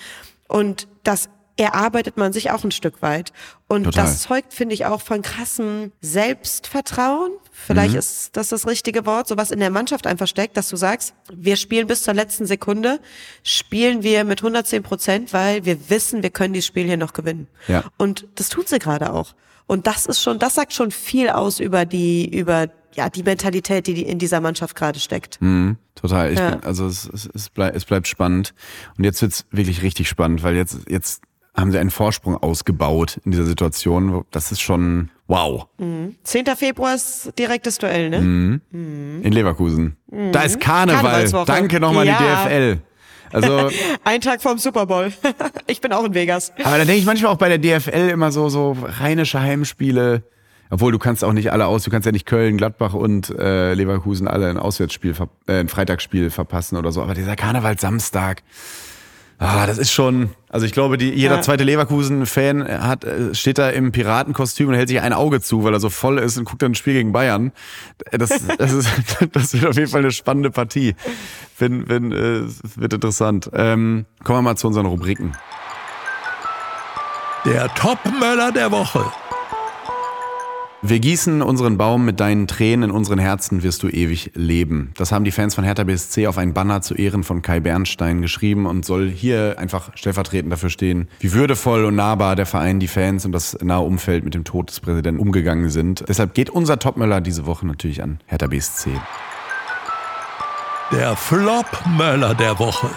Und das erarbeitet man sich auch ein Stück weit. Und Total. das zeugt, finde ich, auch von krassem Selbstvertrauen. Vielleicht Mhm. ist das das richtige Wort, so was in der Mannschaft einfach steckt, dass du sagst, wir spielen bis zur letzten Sekunde, spielen wir mit 110 Prozent, weil wir wissen, wir können dieses Spiel hier noch gewinnen. Ja. Und das tut sie gerade auch. Und das ist schon, das sagt schon viel aus über die, über, ja, die Mentalität, die, die in dieser Mannschaft gerade steckt. Mhm, total. Ich Ja. bin, also es, es, es, bleib, es bleibt spannend. Und jetzt wird's wirklich richtig spannend, weil jetzt, jetzt haben sie einen Vorsprung ausgebaut in dieser Situation. Das ist schon wow. 10. Februar ist direktes Duell, ne? Mhm. In Leverkusen. Da ist Karneval. Danke nochmal Ja. die DFL. Also, Ein Tag vorm Super Bowl. ich bin auch in Vegas. aber da denke ich manchmal auch bei der DFL immer so, so rheinische Heimspiele. Obwohl du kannst auch nicht alle aus, du kannst ja nicht Köln, Gladbach und äh, Leverkusen alle ein Auswärtsspiel, äh, ein Freitagsspiel verpassen oder so. Aber dieser Karneval Samstag, ah, das ist schon. Also ich glaube, die, jeder Ja. zweite Leverkusen-Fan hat äh, steht da im Piratenkostüm und hält sich ein Auge zu, weil er so voll ist und guckt dann ein Spiel gegen Bayern. Das, das, ist, das wird auf jeden Fall eine spannende Partie. Wenn, wenn, äh, es wird interessant. Ähm, kommen wir mal zu unseren Rubriken. Der Topmöller der Woche. Wir gießen unseren Baum mit deinen Tränen, in unseren Herzen wirst du ewig leben. Das haben die Fans von Hertha BSC auf einen Banner zu Ehren von Kai Bernstein geschrieben und soll hier einfach stellvertretend dafür stehen, wie würdevoll und nahbar der Verein, die Fans und das nahe Umfeld mit dem Tod des Präsidenten umgegangen sind. Deshalb geht unser Topmöller diese Woche natürlich an Hertha BSC. Der Flopmöller der Woche.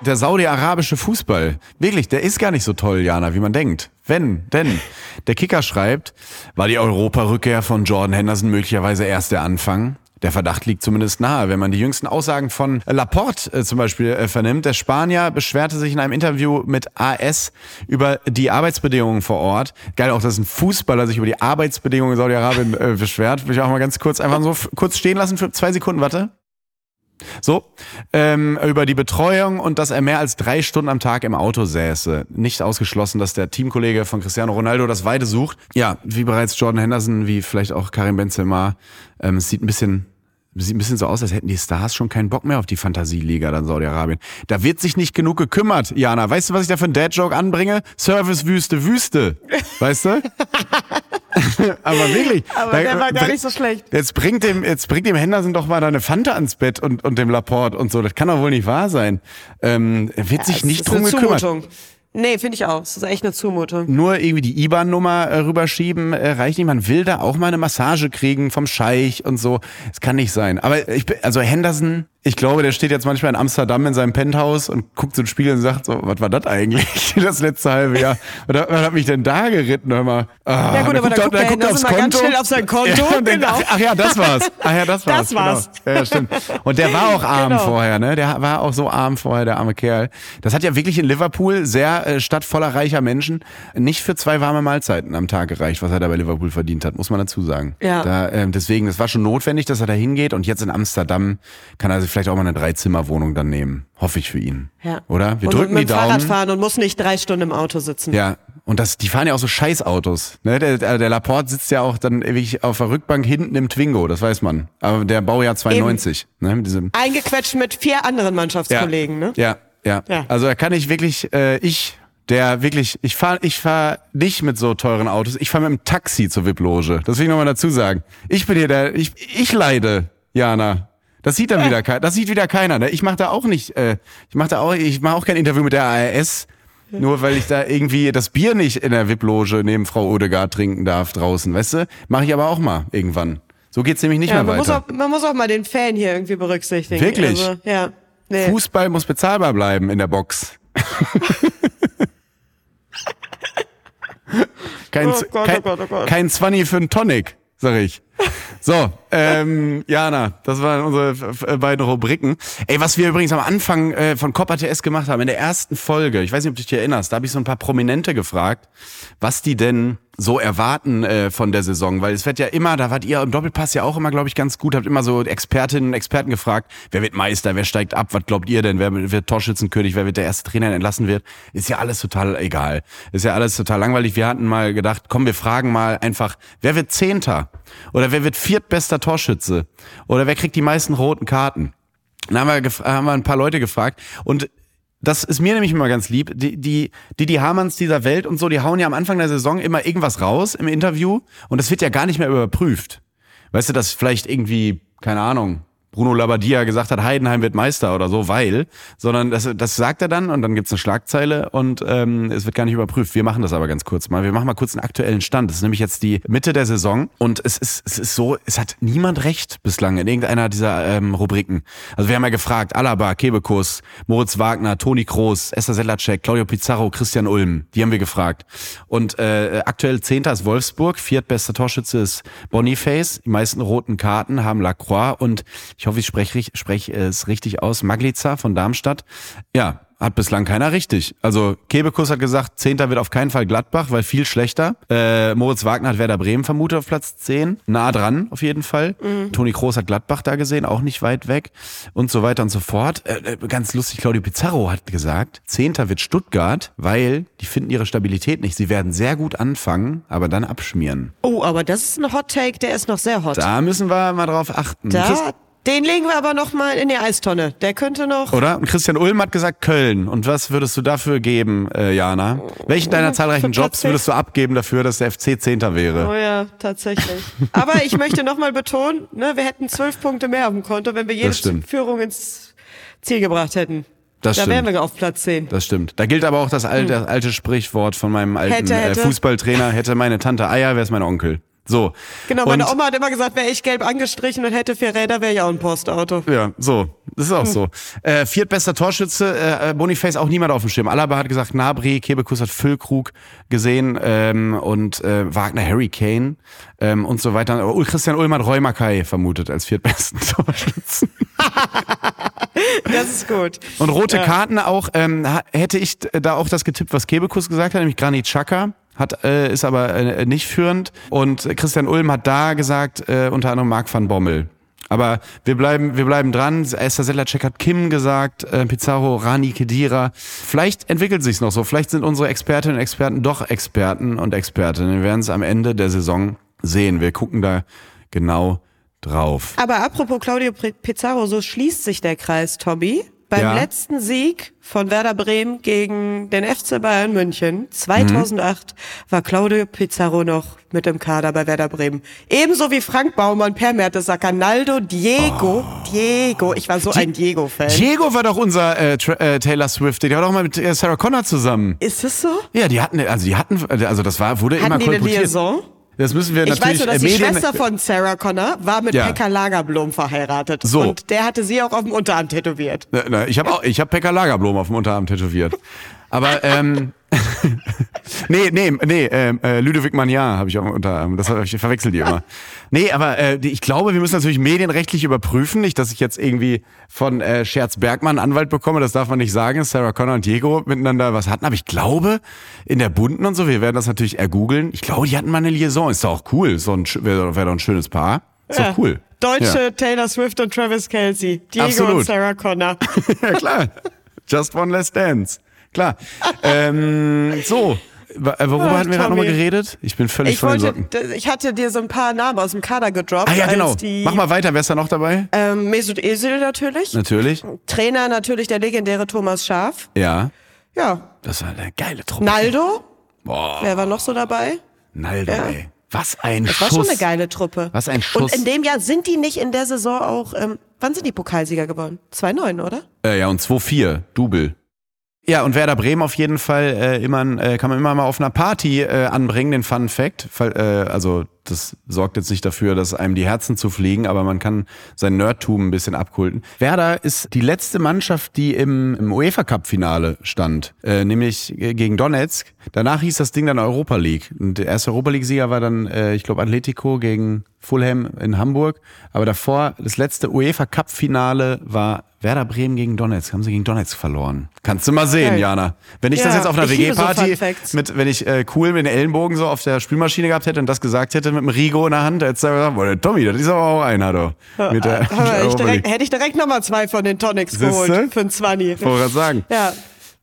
Der saudi-arabische Fußball, wirklich, der ist gar nicht so toll, Jana, wie man denkt. Wenn, denn der Kicker schreibt, war die Europarückkehr von Jordan Henderson möglicherweise erst der Anfang? Der Verdacht liegt zumindest nahe, wenn man die jüngsten Aussagen von Laporte äh, zum Beispiel äh, vernimmt. Der Spanier beschwerte sich in einem Interview mit AS über die Arbeitsbedingungen vor Ort. Geil auch, dass ein Fußballer sich über die Arbeitsbedingungen in Saudi-Arabien äh, beschwert. Will ich auch mal ganz kurz einfach so kurz stehen lassen für zwei Sekunden, warte. So, ähm, über die Betreuung und dass er mehr als drei Stunden am Tag im Auto säße. Nicht ausgeschlossen, dass der Teamkollege von Cristiano Ronaldo das Weite sucht. Ja, wie bereits Jordan Henderson, wie vielleicht auch Karim Benzema. Ähm, es sieht ein bisschen, sieht ein bisschen so aus, als hätten die Stars schon keinen Bock mehr auf die Fantasieliga dann Saudi-Arabien. Da wird sich nicht genug gekümmert, Jana. Weißt du, was ich da für einen Dad-Joke anbringe? Service Wüste Wüste. Weißt du? Aber wirklich. Aber da- der war gar nicht so schlecht. Jetzt bringt dem, jetzt bringt dem Henderson doch mal deine Fanta ans Bett und, und dem Laporte und so. Das kann doch wohl nicht wahr sein. Ähm, er wird sich Das nicht ist drum eine gekümmert. Zumutung. Nee, finde ich auch. Das ist echt eine Zumutung. Nur irgendwie die IBAN-Nummer äh, rüberschieben äh, reicht nicht. Man will da auch mal eine Massage kriegen vom Scheich und so. Es kann nicht sein. Aber ich bin, also Henderson, ich glaube, der steht jetzt manchmal in Amsterdam in seinem Penthouse und guckt so in den Spiegel und sagt so, was war das eigentlich? Das letzte halbe Jahr. Was, hat- was hat mich denn da geritten? Hör mal. Ah, Ja gut, aber da er- guckt Henderson mal ganz schnell auf sein Konto. Ja, und denkt, Genau. ach, ja, das war's. Ach ja, das war's. Das war's. Genau. Ja, stimmt. Und der war auch arm Genau. vorher, ne? Der war auch so arm vorher, der arme Kerl. Das hat ja wirklich in Liverpool, sehr äh, Stadt voller reicher Menschen, nicht für zwei warme Mahlzeiten am Tag gereicht, was er da bei Liverpool verdient hat, muss man dazu sagen. Ja. Da, ähm, deswegen, das war schon notwendig, dass er da hingeht und jetzt in Amsterdam kann er sich vielleicht auch mal eine Dreizimmerwohnung dann nehmen. Hoffe ich für ihn. Ja. Oder? Wir und drücken mit die dem Fahrrad Daumen. fahren und muss nicht drei Stunden im Auto sitzen. Ja, und das, die fahren ja auch so Scheißautos. Ne? Der, der Laporte sitzt ja auch dann wirklich auf der Rückbank hinten im Twingo, das weiß man. Aber der Baujahr 92. Ne? Mit diesem Eingequetscht mit vier anderen Mannschaftskollegen, ne? ja, ja, Ja. Also da kann ich wirklich, äh, ich, der wirklich, ich fahre ich fahr nicht mit so teuren Autos, ich fahre mit dem Taxi zur VIP-Loge. Das will ich nochmal dazu sagen. Ich bin hier der, ich, ich leide, Jana. Das sieht dann wieder keiner, das sieht wieder keiner. Ne? Ich mache da auch nicht, äh, ich mache da auch, ich mache auch kein Interview mit der ARS, nur weil ich da irgendwie das Bier nicht in der VIP-Loge neben Frau Odegaard trinken darf draußen, weißt du? Mache ich aber auch mal irgendwann. So geht's nämlich nicht Ja, mehr man, muss weiter. auch, man muss auch mal den Fan hier irgendwie berücksichtigen. Wirklich? Also, ja. Nee. Fußball muss bezahlbar bleiben in der Box. kein, Oh Gott, kein, oh Gott, oh Gott. kein 20 für einen Tonic, sag ich. So, ähm, Jana, das waren unsere f- beiden Rubriken. Ey, was wir übrigens am Anfang äh, von Copper TS gemacht haben, in der ersten Folge, ich weiß nicht, ob du dich erinnerst, da habe ich so ein paar Prominente gefragt, was die denn so erwarten äh, von der Saison, weil es wird ja immer, da wart ihr im Doppelpass ja auch immer, glaube ich, ganz gut, habt immer so Expertinnen und Experten gefragt, wer wird Meister, wer steigt ab, was glaubt ihr denn, wer wird Torschützenkönig, wer wird der erste Trainer, der entlassen wird, ist ja alles total egal. Ist ja alles total langweilig. Wir hatten mal gedacht, komm, wir fragen mal einfach, wer wird Zehnter? Oder wer wird viertbester Torschütze? Oder wer kriegt die meisten roten Karten? Dann haben wir, haben wir ein paar Leute gefragt und das ist mir nämlich immer ganz lieb. Die, die, die, die Hamanns dieser Welt und so, die hauen ja am Anfang der Saison immer irgendwas raus im Interview und das wird ja gar nicht mehr überprüft. Weißt du, dass vielleicht irgendwie, keine Ahnung, Bruno Labbadia gesagt hat, Heidenheim wird Meister oder so, weil, sondern das, das sagt er dann und dann gibt's eine Schlagzeile und ähm, es wird gar nicht überprüft. Wir machen das aber ganz kurz mal. Wir machen mal kurz einen aktuellen Stand. Das ist nämlich jetzt die Mitte der Saison und es ist, es ist so, es hat niemand recht bislang in irgendeiner dieser ähm, Rubriken. Also wir haben ja gefragt, Alaba, Kebekus, Moritz Wagner, Toni Kroos, Esther Sedlacek, Claudio Pizarro, Christian Ulm. Die haben wir gefragt. Und äh, aktuell Zehnter ist Wolfsburg, viertbester Torschütze ist Boniface. Die meisten roten Karten haben Lacroix und ich hoffe, ich spreche sprech es richtig aus, Magliza von Darmstadt. Ja, hat bislang keiner richtig. Also Kebekus hat gesagt, Zehnter wird auf keinen Fall Gladbach, weil viel schlechter. Äh, Moritz Wagner hat Werder Bremen vermutet auf Platz 10. Nah dran auf jeden Fall. Toni Kroos hat Gladbach da gesehen, auch nicht weit weg. Und so weiter und so fort. Äh, äh, ganz lustig, Claudio Pizarro hat gesagt, Zehnter wird Stuttgart, weil die finden ihre Stabilität nicht. Sie werden sehr gut anfangen, aber dann abschmieren. Oh, aber das ist ein Hot Take, der ist noch sehr hot. Da müssen wir mal drauf achten. Da, den legen wir aber noch mal in die Eistonne. Der könnte noch. Oder? Und Christian Ulm hat gesagt Köln. Und was würdest du dafür geben, äh, Jana? Welchen deiner zahlreichen Für Jobs würdest du abgeben dafür, dass der FC Zehnter wäre? Oh ja, tatsächlich. Aber ich möchte noch mal betonen, ne, wir hätten zwölf Punkte mehr auf dem Konto, wenn wir jede. Führung ins Ziel gebracht hätten. Das da stimmt. wären wir auf Platz 10. Das stimmt. Da gilt aber auch das alte, das alte Sprichwort von meinem alten Hätte, hätte. Äh, Fußballtrainer. Hätte meine Tante Eier, wäre es mein Onkel. So. Genau, meine Und- Oma hat immer gesagt, wäre ich gelb angestrichen und hätte vier Räder, wäre ich auch ein Postauto. Ja, so. Das ist auch Hm. so. Äh, viertbester Torschütze, äh, Boniface auch niemand auf dem Schirm. Alaba hat gesagt Nabri, Kebekus hat Füllkrug gesehen ähm, und äh, Wagner Harry Kane ähm, und so weiter. Aber Christian Ulm hat Roy Mackay vermutet als viertbesten Torschützen. Das ist gut. Und rote Karten auch, ähm, hätte ich da auch das getippt, was Kebekus gesagt hat, nämlich Granit Xhaka. Hat, äh, ist aber äh, nicht führend. Und Christian Ulm hat da gesagt, äh, unter anderem Marc van Bommel. Aber wir bleiben, wir bleiben dran. Esther Sedlacek hat Kim gesagt, äh, Pizarro, Rani Kedira. Vielleicht entwickelt sich's noch so. Vielleicht sind unsere Expertinnen und Experten doch Experten und Expertinnen. Wir werden es am Ende der Saison sehen. Wir gucken da genau drauf. Aber apropos Claudio Pizarro, so schließt sich der Kreis, Tommy. Beim Ja. letzten Sieg von Werder Bremen gegen den FC Bayern München 2008 war Claudio Pizarro noch mit im Kader bei Werder Bremen. Ebenso wie Frank Baumann, Per Mertesacker, Naldo, Diego, Diego. Ich war so ein Diego-Fan. Diego war doch unser äh, äh, Taylor Swift, der war doch mal mit äh, Sarah Connor zusammen. Ist es so? Ja, die hatten, also die hatten, also das war, wurde immer Hatten die eine kolportiert. Liaison? Das müssen wir Ich natürlich weiß nur, dass die Medien, Schwester von Sarah Connor war mit Ja. Pekka Lagerblom verheiratet. So. Und der hatte sie auch auf dem Unterarm tätowiert. Na, na, ich habe auch, ich habe Pekka Lagerblom auf dem Unterarm tätowiert. Aber ähm, nee, nee, nee, ähm, äh, Ludovic Magnan habe ich auf dem Unterarm. Das hab ich, ich verwechsel die immer. Nee, aber äh, ich glaube, wir müssen natürlich medienrechtlich überprüfen, nicht, dass ich jetzt irgendwie von äh, Scherz Bergmann Anwalt bekomme, das darf man nicht sagen, Sarah Connor und Diego miteinander was hatten. Aber ich glaube, in der Bunten und so, wir werden das natürlich ergoogeln. Ich glaube, die hatten mal eine Liaison. Ist doch auch cool. Sch- wäre wär doch ein schönes Paar. Ist Ja. doch cool. Deutsche Ja. Taylor Swift und Travis Kelsey. Diego Absolut. und Sarah Connor. ja, klar. Just one less dance. Klar. ähm, so. Äh, Worüber Ach, hatten wir gerade nochmal geredet? Ich bin völlig Ich von den wollte, Socken. ich hatte dir so ein paar Namen aus dem Kader gedroppt. Ah ja, genau. Die, Mach mal weiter. Wer ist da noch dabei? Ähm, Mesut Özil natürlich. Natürlich. Trainer natürlich der legendäre Thomas Schaf. Ja. Ja. Das war eine geile Truppe. Naldo. Boah. Wer war noch so dabei? Naldo, Ja. ey. Was ein Das Schuss. war schon eine geile Truppe. Was ein Schuss. Und in dem Jahr sind die nicht in der Saison auch, ähm, wann sind die Pokalsieger geworden? 2-9, oder? Äh, ja, und 2-4. Double. Ja, und Werder Bremen auf jeden Fall äh, immer, äh, kann man immer mal auf einer Party äh, anbringen, den Fun Fact. Äh, also das sorgt jetzt nicht dafür, dass einem die Herzen zu fliegen, aber man kann sein Nerdtum ein bisschen abkulten. Werder ist die letzte Mannschaft, die im, im UEFA Cup Finale stand, äh, nämlich äh, gegen Donetsk. Danach hieß das Ding dann Europa League. Und der erste Europa League Sieger war dann, äh, ich glaube, Atletico gegen Fulham in Hamburg. Aber davor, das letzte UEFA Cup Finale war Werder Bremen gegen Donetsk. Haben sie gegen Donetsk verloren. Kannst du mal sehen, Geil. Jana. Wenn ich Ja, das jetzt auf einer ich so WG-Party Facts. mit, wenn ich äh, cool mit den Ellenbogen so auf der Spülmaschine gehabt hätte und das gesagt hätte mit dem Rigo in der Hand, hättest du gesagt, boah, der Tommy, das ist aber auch einer, du. Mit der, Aber ich Europa direkt, hätte ich direkt nochmal zwei von den Tonics Siehste? geholt für ein 20. Wollte grad sagen. Ja.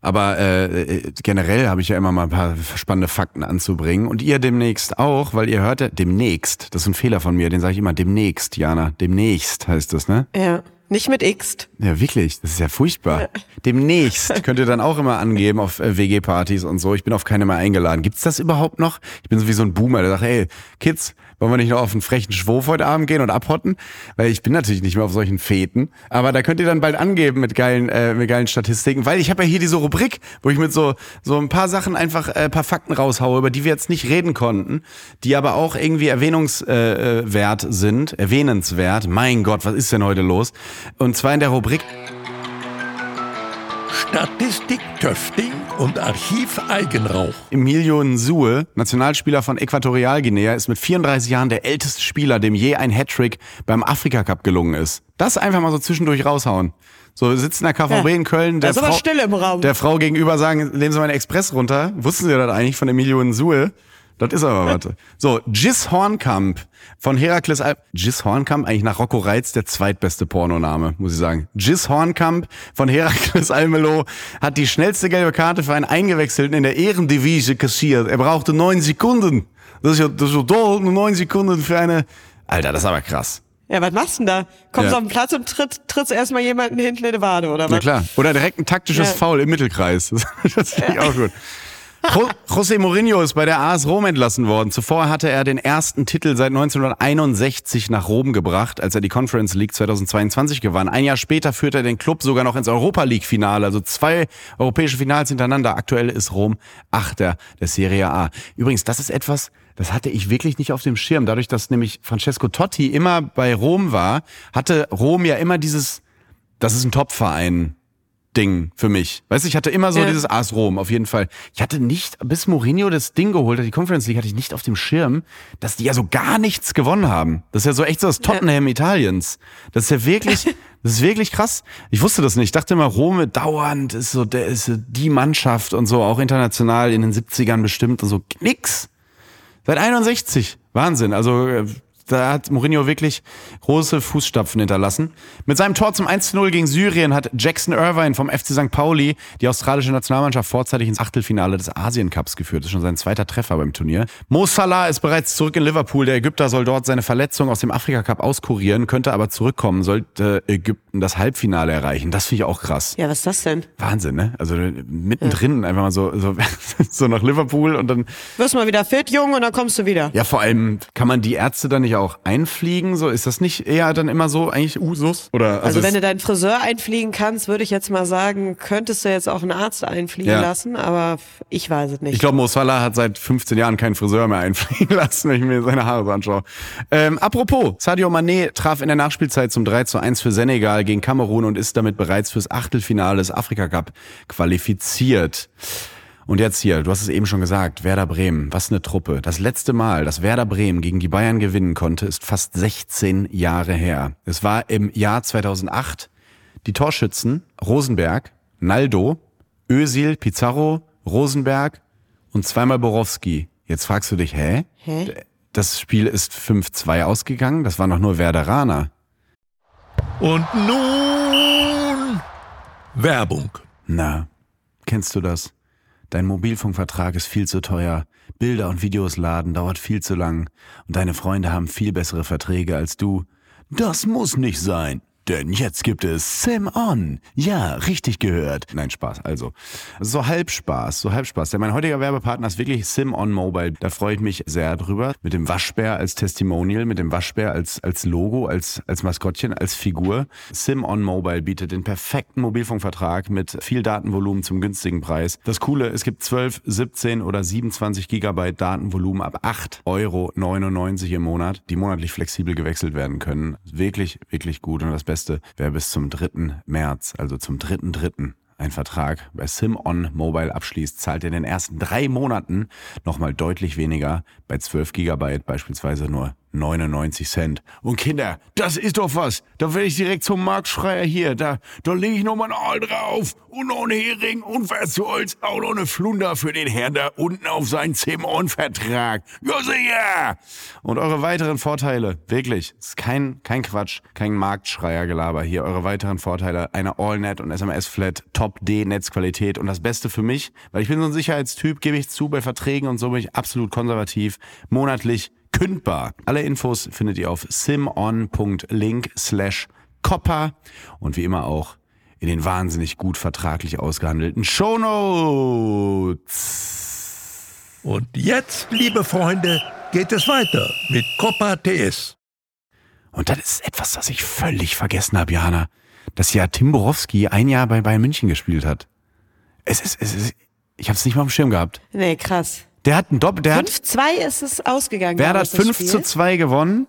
Aber äh, äh, generell habe ich ja immer mal ein paar spannende Fakten anzubringen. Und ihr demnächst auch, weil ihr hört ja, demnächst, das ist ein Fehler von mir, den sage ich immer, demnächst, Jana. Demnächst heißt das, ne? Ja. Nicht mit X. Ja, wirklich, das ist ja furchtbar. Demnächst könnt ihr dann auch immer angeben auf äh, WG-Partys und so. Ich bin auf keine mehr eingeladen. Gibt's das überhaupt noch? Ich bin so wie so ein Boomer, der sagt, ey, Kids, wollen wir nicht noch auf einen frechen Schwurf heute Abend gehen und abhotten? Weil ich bin natürlich nicht mehr auf solchen Feten. Aber da könnt ihr dann bald angeben mit geilen, äh, mit geilen Statistiken. Weil ich habe ja hier diese Rubrik, wo ich mit so, so ein paar Sachen einfach äh, paar Fakten raushaue, über die wir jetzt nicht reden konnten, die aber auch irgendwie erwähnungswert äh, äh, sind, erwähnenswert. Mein Gott, was ist denn heute los? Und zwar in der Rubrik Statistik Töfting und Archiv Eigenrauch. Emilio Nsue, Nationalspieler von Äquatorialguinea, ist mit 34 Jahren der älteste Spieler, dem je ein Hattrick beim Afrika Cup gelungen ist. Das einfach mal so zwischendurch raushauen. So wir sitzen in der KVB Ja. in Köln, der Da ist aber Frau, Stille im Raum. der Frau gegenüber sagen, lehnen Sie mal einen Express runter. Wussten Sie das eigentlich von Emilio Nsue? Das ist aber was. So, Gis Hornkamp von Herakles Al Gis Hornkamp, eigentlich nach Rocco Reitz der zweitbeste Pornoname, muss ich sagen. Gis Hornkamp von Herakles Almelo hat die schnellste gelbe Karte für einen Eingewechselten in der Ehrendivise kassiert. Er brauchte neun Sekunden. Das ist ja, das ist ja toll, nur neun Sekunden für eine... Alter, das ist aber krass. Ja, was machst du denn da? Kommst Ja. auf den Platz und tritt, trittst erstmal jemanden hinten in die Wade, oder was? Na klar. Oder direkt ein taktisches Ja. Foul im Mittelkreis. Das, das finde ich auch gut. Jo- José Mourinho ist bei der AS Rom entlassen worden. Zuvor hatte er den ersten Titel seit 1961 nach Rom gebracht, als er die Conference League 2022 gewann. Ein Jahr später führte er den Club sogar noch ins Europa League Finale, also zwei europäische Finals hintereinander. Aktuell ist Rom Achter der Serie A. Übrigens, das ist etwas, das hatte ich wirklich nicht auf dem Schirm. Dadurch, dass nämlich Francesco Totti immer bei Rom war, hatte Rom ja immer dieses, das ist ein Topverein. Ding für mich. Weißt du, ich hatte immer so Ja. dieses AS Rom, auf jeden Fall. Ich hatte nicht, bis Mourinho das Ding geholt hat, die Conference League, hatte ich nicht auf dem Schirm, dass die ja so gar nichts gewonnen haben. Das ist ja so echt so das Tottenham Italiens. Das ist ja wirklich, das ist wirklich krass. Ich wusste das nicht. Ich dachte immer, Rom dauernd ist so, der ist so die Mannschaft und so, auch international in den 70ern bestimmt und so. Nix. Seit 61. Wahnsinn. Also, äh, da hat Mourinho wirklich große Fußstapfen hinterlassen. Mit seinem Tor zum 1-0 gegen Syrien hat Jackson Irvine vom FC St. Pauli die australische Nationalmannschaft vorzeitig ins Achtelfinale des Asien Cups geführt. Das ist schon sein zweiter Treffer beim Turnier. Mo Salah ist bereits zurück in Liverpool. Der Ägypter soll dort seine Verletzung aus dem Afrika Cup auskurieren, könnte aber zurückkommen, sollte Ägypten das Halbfinale erreichen. Das finde ich auch krass. Ja, was ist das denn? Wahnsinn, ne? Also mittendrin ja. einfach mal so, so, so nach Liverpool und dann. Wirst mal wieder fit, Junge, und dann kommst du wieder. Ja, vor allem kann man die Ärzte dann nicht auch einfliegen? So ist das nicht eher dann immer so eigentlich Usus? Oder also, also wenn du deinen Friseur einfliegen kannst, würde ich jetzt mal sagen, könntest du jetzt auch einen Arzt einfliegen ja. lassen, aber ich weiß es nicht. Ich glaube, Mo Salah hat seit 15 Jahren keinen Friseur mehr einfliegen lassen, wenn ich mir seine Haare so anschaue. Ähm, apropos, Sadio Mané traf in der Nachspielzeit zum 3 zu 1 für Senegal gegen Kamerun und ist damit bereits fürs Achtelfinale des Afrika Cup qualifiziert. Und jetzt hier, du hast es eben schon gesagt, Werder Bremen, was eine Truppe. Das letzte Mal, dass Werder Bremen gegen die Bayern gewinnen konnte, ist fast 16 Jahre her. Es war im Jahr 2008. Die Torschützen Rosenberg, Naldo, Ösil, Pizarro, Rosenberg und zweimal Borowski. Jetzt fragst du dich, hä? Hä? Das Spiel ist 5-2 ausgegangen, das war noch nur Werderaner. Und nun Werbung. Na, kennst du das? Dein Mobilfunkvertrag ist viel zu teuer, Bilder und Videos laden dauert viel zu lang und deine Freunde haben viel bessere Verträge als du. Das muss nicht sein. Denn jetzt gibt es Sim On. Ja, richtig gehört. Nein, Spaß. Also, so halb Spaß, so halb Spaß. Denn mein heutiger Werbepartner ist wirklich Sim On Mobile. Da freue ich mich sehr drüber. Mit dem Waschbär als Testimonial, mit dem Waschbär als, als Logo, als, als Maskottchen, als Figur. Sim On Mobile bietet den perfekten Mobilfunkvertrag mit viel Datenvolumen zum günstigen Preis. Das Coole, es gibt 12, 17 oder 27 Gigabyte Datenvolumen ab 8,99 Euro im Monat, die monatlich flexibel gewechselt werden können. Wirklich, wirklich gut. Und das Beste, wer bis zum 3. März, also zum 3.3. ein Vertrag bei SimOn Mobile abschließt, zahlt in den ersten drei Monaten nochmal deutlich weniger. Bei 12 Gigabyte beispielsweise nur 99 Cent. Und Kinder, das ist doch was. Da werde ich direkt zum Marktschreier hier. Da, da lege ich nochmal ein Aal drauf. Und noch einen Hering und was soll's. Auch noch eine Flunder für den Herrn da unten auf seinen Zimon-Vertrag. Ja, sicher. Und eure weiteren Vorteile. Wirklich. Ist kein, kein Quatsch. Kein Marktschreier-Gelaber hier. Eure weiteren Vorteile. Eine AllNet und SMS-Flat. Top-D-Netzqualität. Und das Beste für mich, weil ich bin so ein Sicherheitstyp, gebe ich zu, bei Verträgen und so bin ich absolut konservativ. Monatlich kündbar. Alle Infos findet ihr auf simon.link slash copper und wie immer auch in den wahnsinnig gut vertraglich ausgehandelten Shownotes. Und jetzt, liebe Freunde, geht es weiter mit Coppa TS. Und das ist etwas, das ich völlig vergessen habe, Jana. Dass ja Tim Borowski ein Jahr bei Bayern München gespielt hat. Es ist, es ist, ich habe es nicht mal auf dem Schirm gehabt. Nee, krass. Der hat ein Doppel. 5-2 ist es ausgegangen. Werder hat 5 zu 2 gewonnen.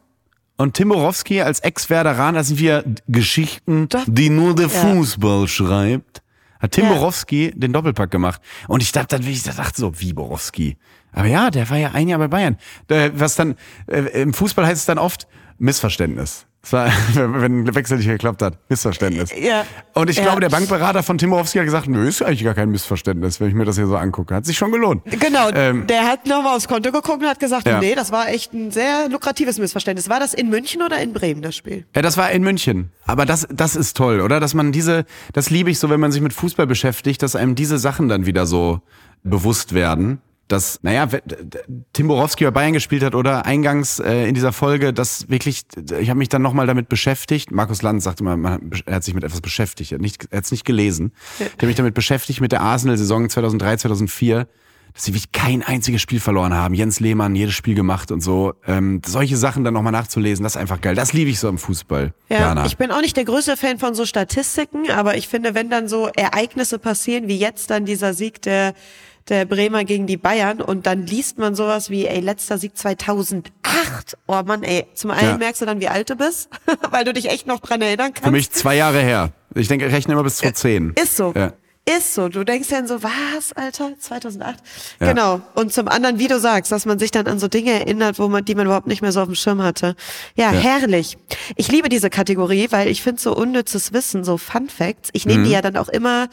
Und Tim Borowski als Ex-Werderaner, das sind wir Geschichten, Doch. die nur der ja. Fußball schreibt. Hat Tim ja. Borowski den Doppelpack gemacht. Und ich dachte, dann, ich dachte so, wie Borowski? Aber ja, der war ja ein Jahr bei Bayern. Was dann, äh, im Fußball heißt es dann oft Missverständnis. Das war, wenn ein Wechsel nicht geklappt hat. Missverständnis. Ja. Und ich ja. glaube, der Bankberater von Timorowski hat gesagt, nö, ist eigentlich gar kein Missverständnis, wenn ich mir das hier so angucke. Hat sich schon gelohnt. Genau. Ähm, der hat nochmal aufs Konto geguckt und hat gesagt, ja. nee, das war echt ein sehr lukratives Missverständnis. War das in München oder in Bremen, das Spiel? Ja, das war in München. Aber das, das ist toll, oder? Dass man diese, das liebe ich so, wenn man sich mit Fußball beschäftigt, dass einem diese Sachen dann wieder so bewusst werden dass, naja, Tim Borowski bei Bayern gespielt hat oder eingangs äh, in dieser Folge, dass wirklich, ich habe mich dann nochmal damit beschäftigt. Markus Land sagte mal, man, er hat sich mit etwas beschäftigt, er hat hat's nicht gelesen. Ich habe mich damit beschäftigt mit der Arsenal-Saison 2003, 2004, dass sie wirklich kein einziges Spiel verloren haben. Jens Lehmann, jedes Spiel gemacht und so. Ähm, solche Sachen dann nochmal nachzulesen, das ist einfach geil. Das liebe ich so im Fußball. Ja, Jana. ich bin auch nicht der größte Fan von so Statistiken, aber ich finde, wenn dann so Ereignisse passieren, wie jetzt dann dieser Sieg der der Bremer gegen die Bayern und dann liest man sowas wie, ey, letzter Sieg 2008. Oh Mann, ey, zum einen ja. merkst du dann, wie alt du bist, weil du dich echt noch dran erinnern kannst. Für mich zwei Jahre her. Ich denke, ich rechne immer bis 2010. Ist so. Ja. Ist so. Du denkst dann so, was, Alter? 2008? Ja. Genau. Und zum anderen, wie du sagst, dass man sich dann an so Dinge erinnert, wo man, die man überhaupt nicht mehr so auf dem Schirm hatte. Ja, Ja. herrlich. Ich liebe diese Kategorie, weil ich finde so unnützes Wissen, so Fun Facts. Ich Mhm. nehme die ja dann auch immer,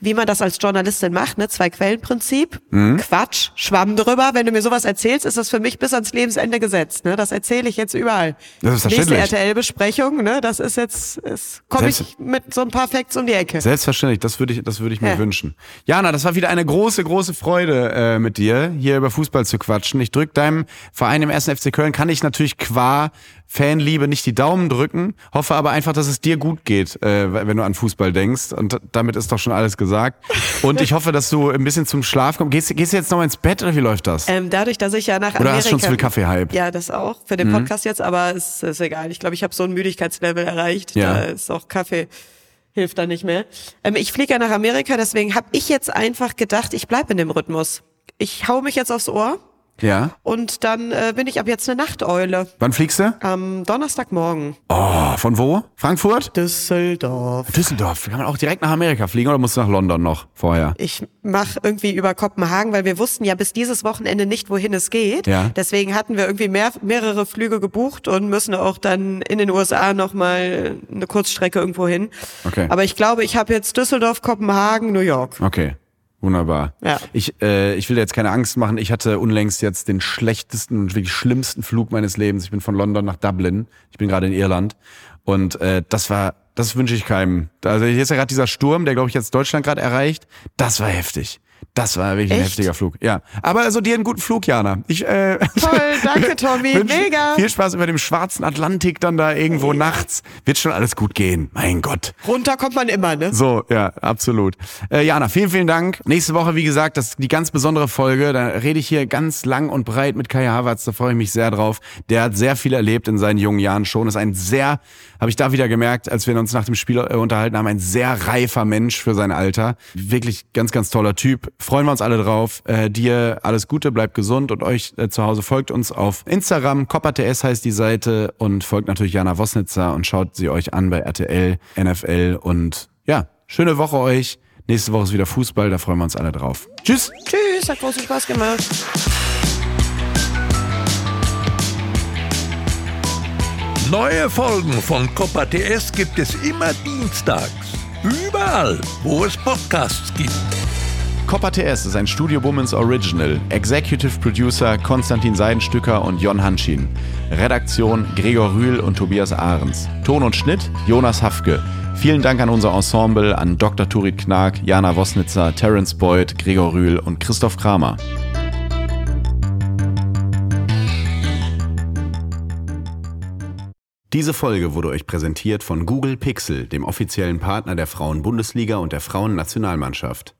wie man das als Journalistin macht, ne? Zwei-Quellen-Prinzip. Mhm. Quatsch, Schwamm drüber. Wenn du mir sowas erzählst, ist das für mich bis ans Lebensende gesetzt, ne? Das erzähle ich jetzt überall. Das ist Nächste. RTL-Besprechung, ne? Das ist jetzt, es komme ich mit so ein paar Facts um die Ecke. Selbstverständlich, das würde ich, das würde ich mir Ja. wünschen. Jana, das war wieder eine große, große Freude äh, mit dir, hier über Fußball zu quatschen. Ich drück deinem Verein im 1. FC Köln, kann ich natürlich qua Fanliebe nicht die Daumen drücken, hoffe aber einfach, dass es dir gut geht, äh, wenn du an Fußball denkst. Und damit ist doch schon alles gesagt. Und ich hoffe, dass du ein bisschen zum Schlaf kommst. Gehst, gehst du jetzt noch ins Bett oder wie läuft das? Ähm, dadurch, dass ich ja nach Oder Amerika... hast du schon zu viel Kaffee-Hype? Ja, das auch, für den Podcast jetzt, aber es ist egal. Ich glaube, ich habe so ein Müdigkeitslevel erreicht. Ja. Da ist auch Kaffee, hilft da nicht mehr. Ähm, ich fliege ja nach Amerika, deswegen habe ich jetzt einfach gedacht, ich bleib in dem Rhythmus. Ich hau mich jetzt aufs Ohr Ja. und dann äh, bin ich ab jetzt eine Nachteule. Wann fliegst du? Am Donnerstagmorgen. Oh, von wo? Frankfurt? Düsseldorf. Düsseldorf. Kann man auch direkt nach Amerika fliegen oder musst du nach London noch vorher? Ich mache irgendwie über Kopenhagen, weil wir wussten ja bis dieses Wochenende nicht, wohin es geht. Ja. Deswegen hatten wir irgendwie mehr, mehrere Flüge gebucht und müssen auch dann in den USA nochmal eine Kurzstrecke irgendwo hin. Okay. Aber ich glaube, ich habe jetzt Düsseldorf, Kopenhagen, New York. Okay. Wunderbar. Ja. Ich, äh, ich will dir jetzt keine Angst machen. Ich hatte unlängst jetzt den schlechtesten und wirklich schlimmsten Flug meines Lebens. Ich bin von London nach Dublin. Ich bin gerade in Irland. Und äh, das war, das wünsche ich keinem. Also hier ist ja gerade dieser Sturm, der, glaube ich, jetzt Deutschland gerade erreicht. Das war heftig. Das war wirklich ein Echt? heftiger Flug. Ja. Aber also dir einen guten Flug, Jana. Ich, äh, Toll, danke Tommy, mega. Viel Spaß über dem schwarzen Atlantik dann da irgendwo nachts. Wird schon alles gut gehen. Mein Gott. Runter kommt man immer, ne? So, ja, absolut. Äh, Jana, vielen, vielen Dank. Nächste Woche, wie gesagt, das ist die ganz besondere Folge. Da rede ich hier ganz lang und breit mit Kai Havertz. Da freue ich mich sehr drauf. Der hat sehr viel erlebt in seinen jungen Jahren schon. Ist ein sehr, habe ich da wieder gemerkt, als wir uns nach dem Spiel äh, unterhalten haben, ein sehr reifer Mensch für sein Alter. Wirklich ganz, ganz toller Typ. Freuen wir uns alle drauf. Äh, dir alles Gute, bleibt gesund und euch äh, zu Hause folgt uns auf Instagram. CopperTS heißt die Seite und folgt natürlich Jana Wosnitzer und schaut sie euch an bei RTL, NFL und ja, schöne Woche euch. Nächste Woche ist wieder Fußball, da freuen wir uns alle drauf. Tschüss! Tschüss, hat großen Spaß gemacht. Neue Folgen von Copa TS gibt es immer dienstags. Überall, wo es Podcasts gibt. Copper TS ist ein Studio Womans Original. Executive Producer Konstantin Seidenstücker und Jon Hanschin. Redaktion Gregor Rühl und Tobias Ahrens. Ton und Schnitt Jonas Hafke. Vielen Dank an unser Ensemble, an Dr. Turit Knag, Jana Wosnitzer, Terence Boyd, Gregor Rühl und Christoph Kramer. Diese Folge wurde euch präsentiert von Google Pixel, dem offiziellen Partner der Frauen-Bundesliga und der Frauennationalmannschaft.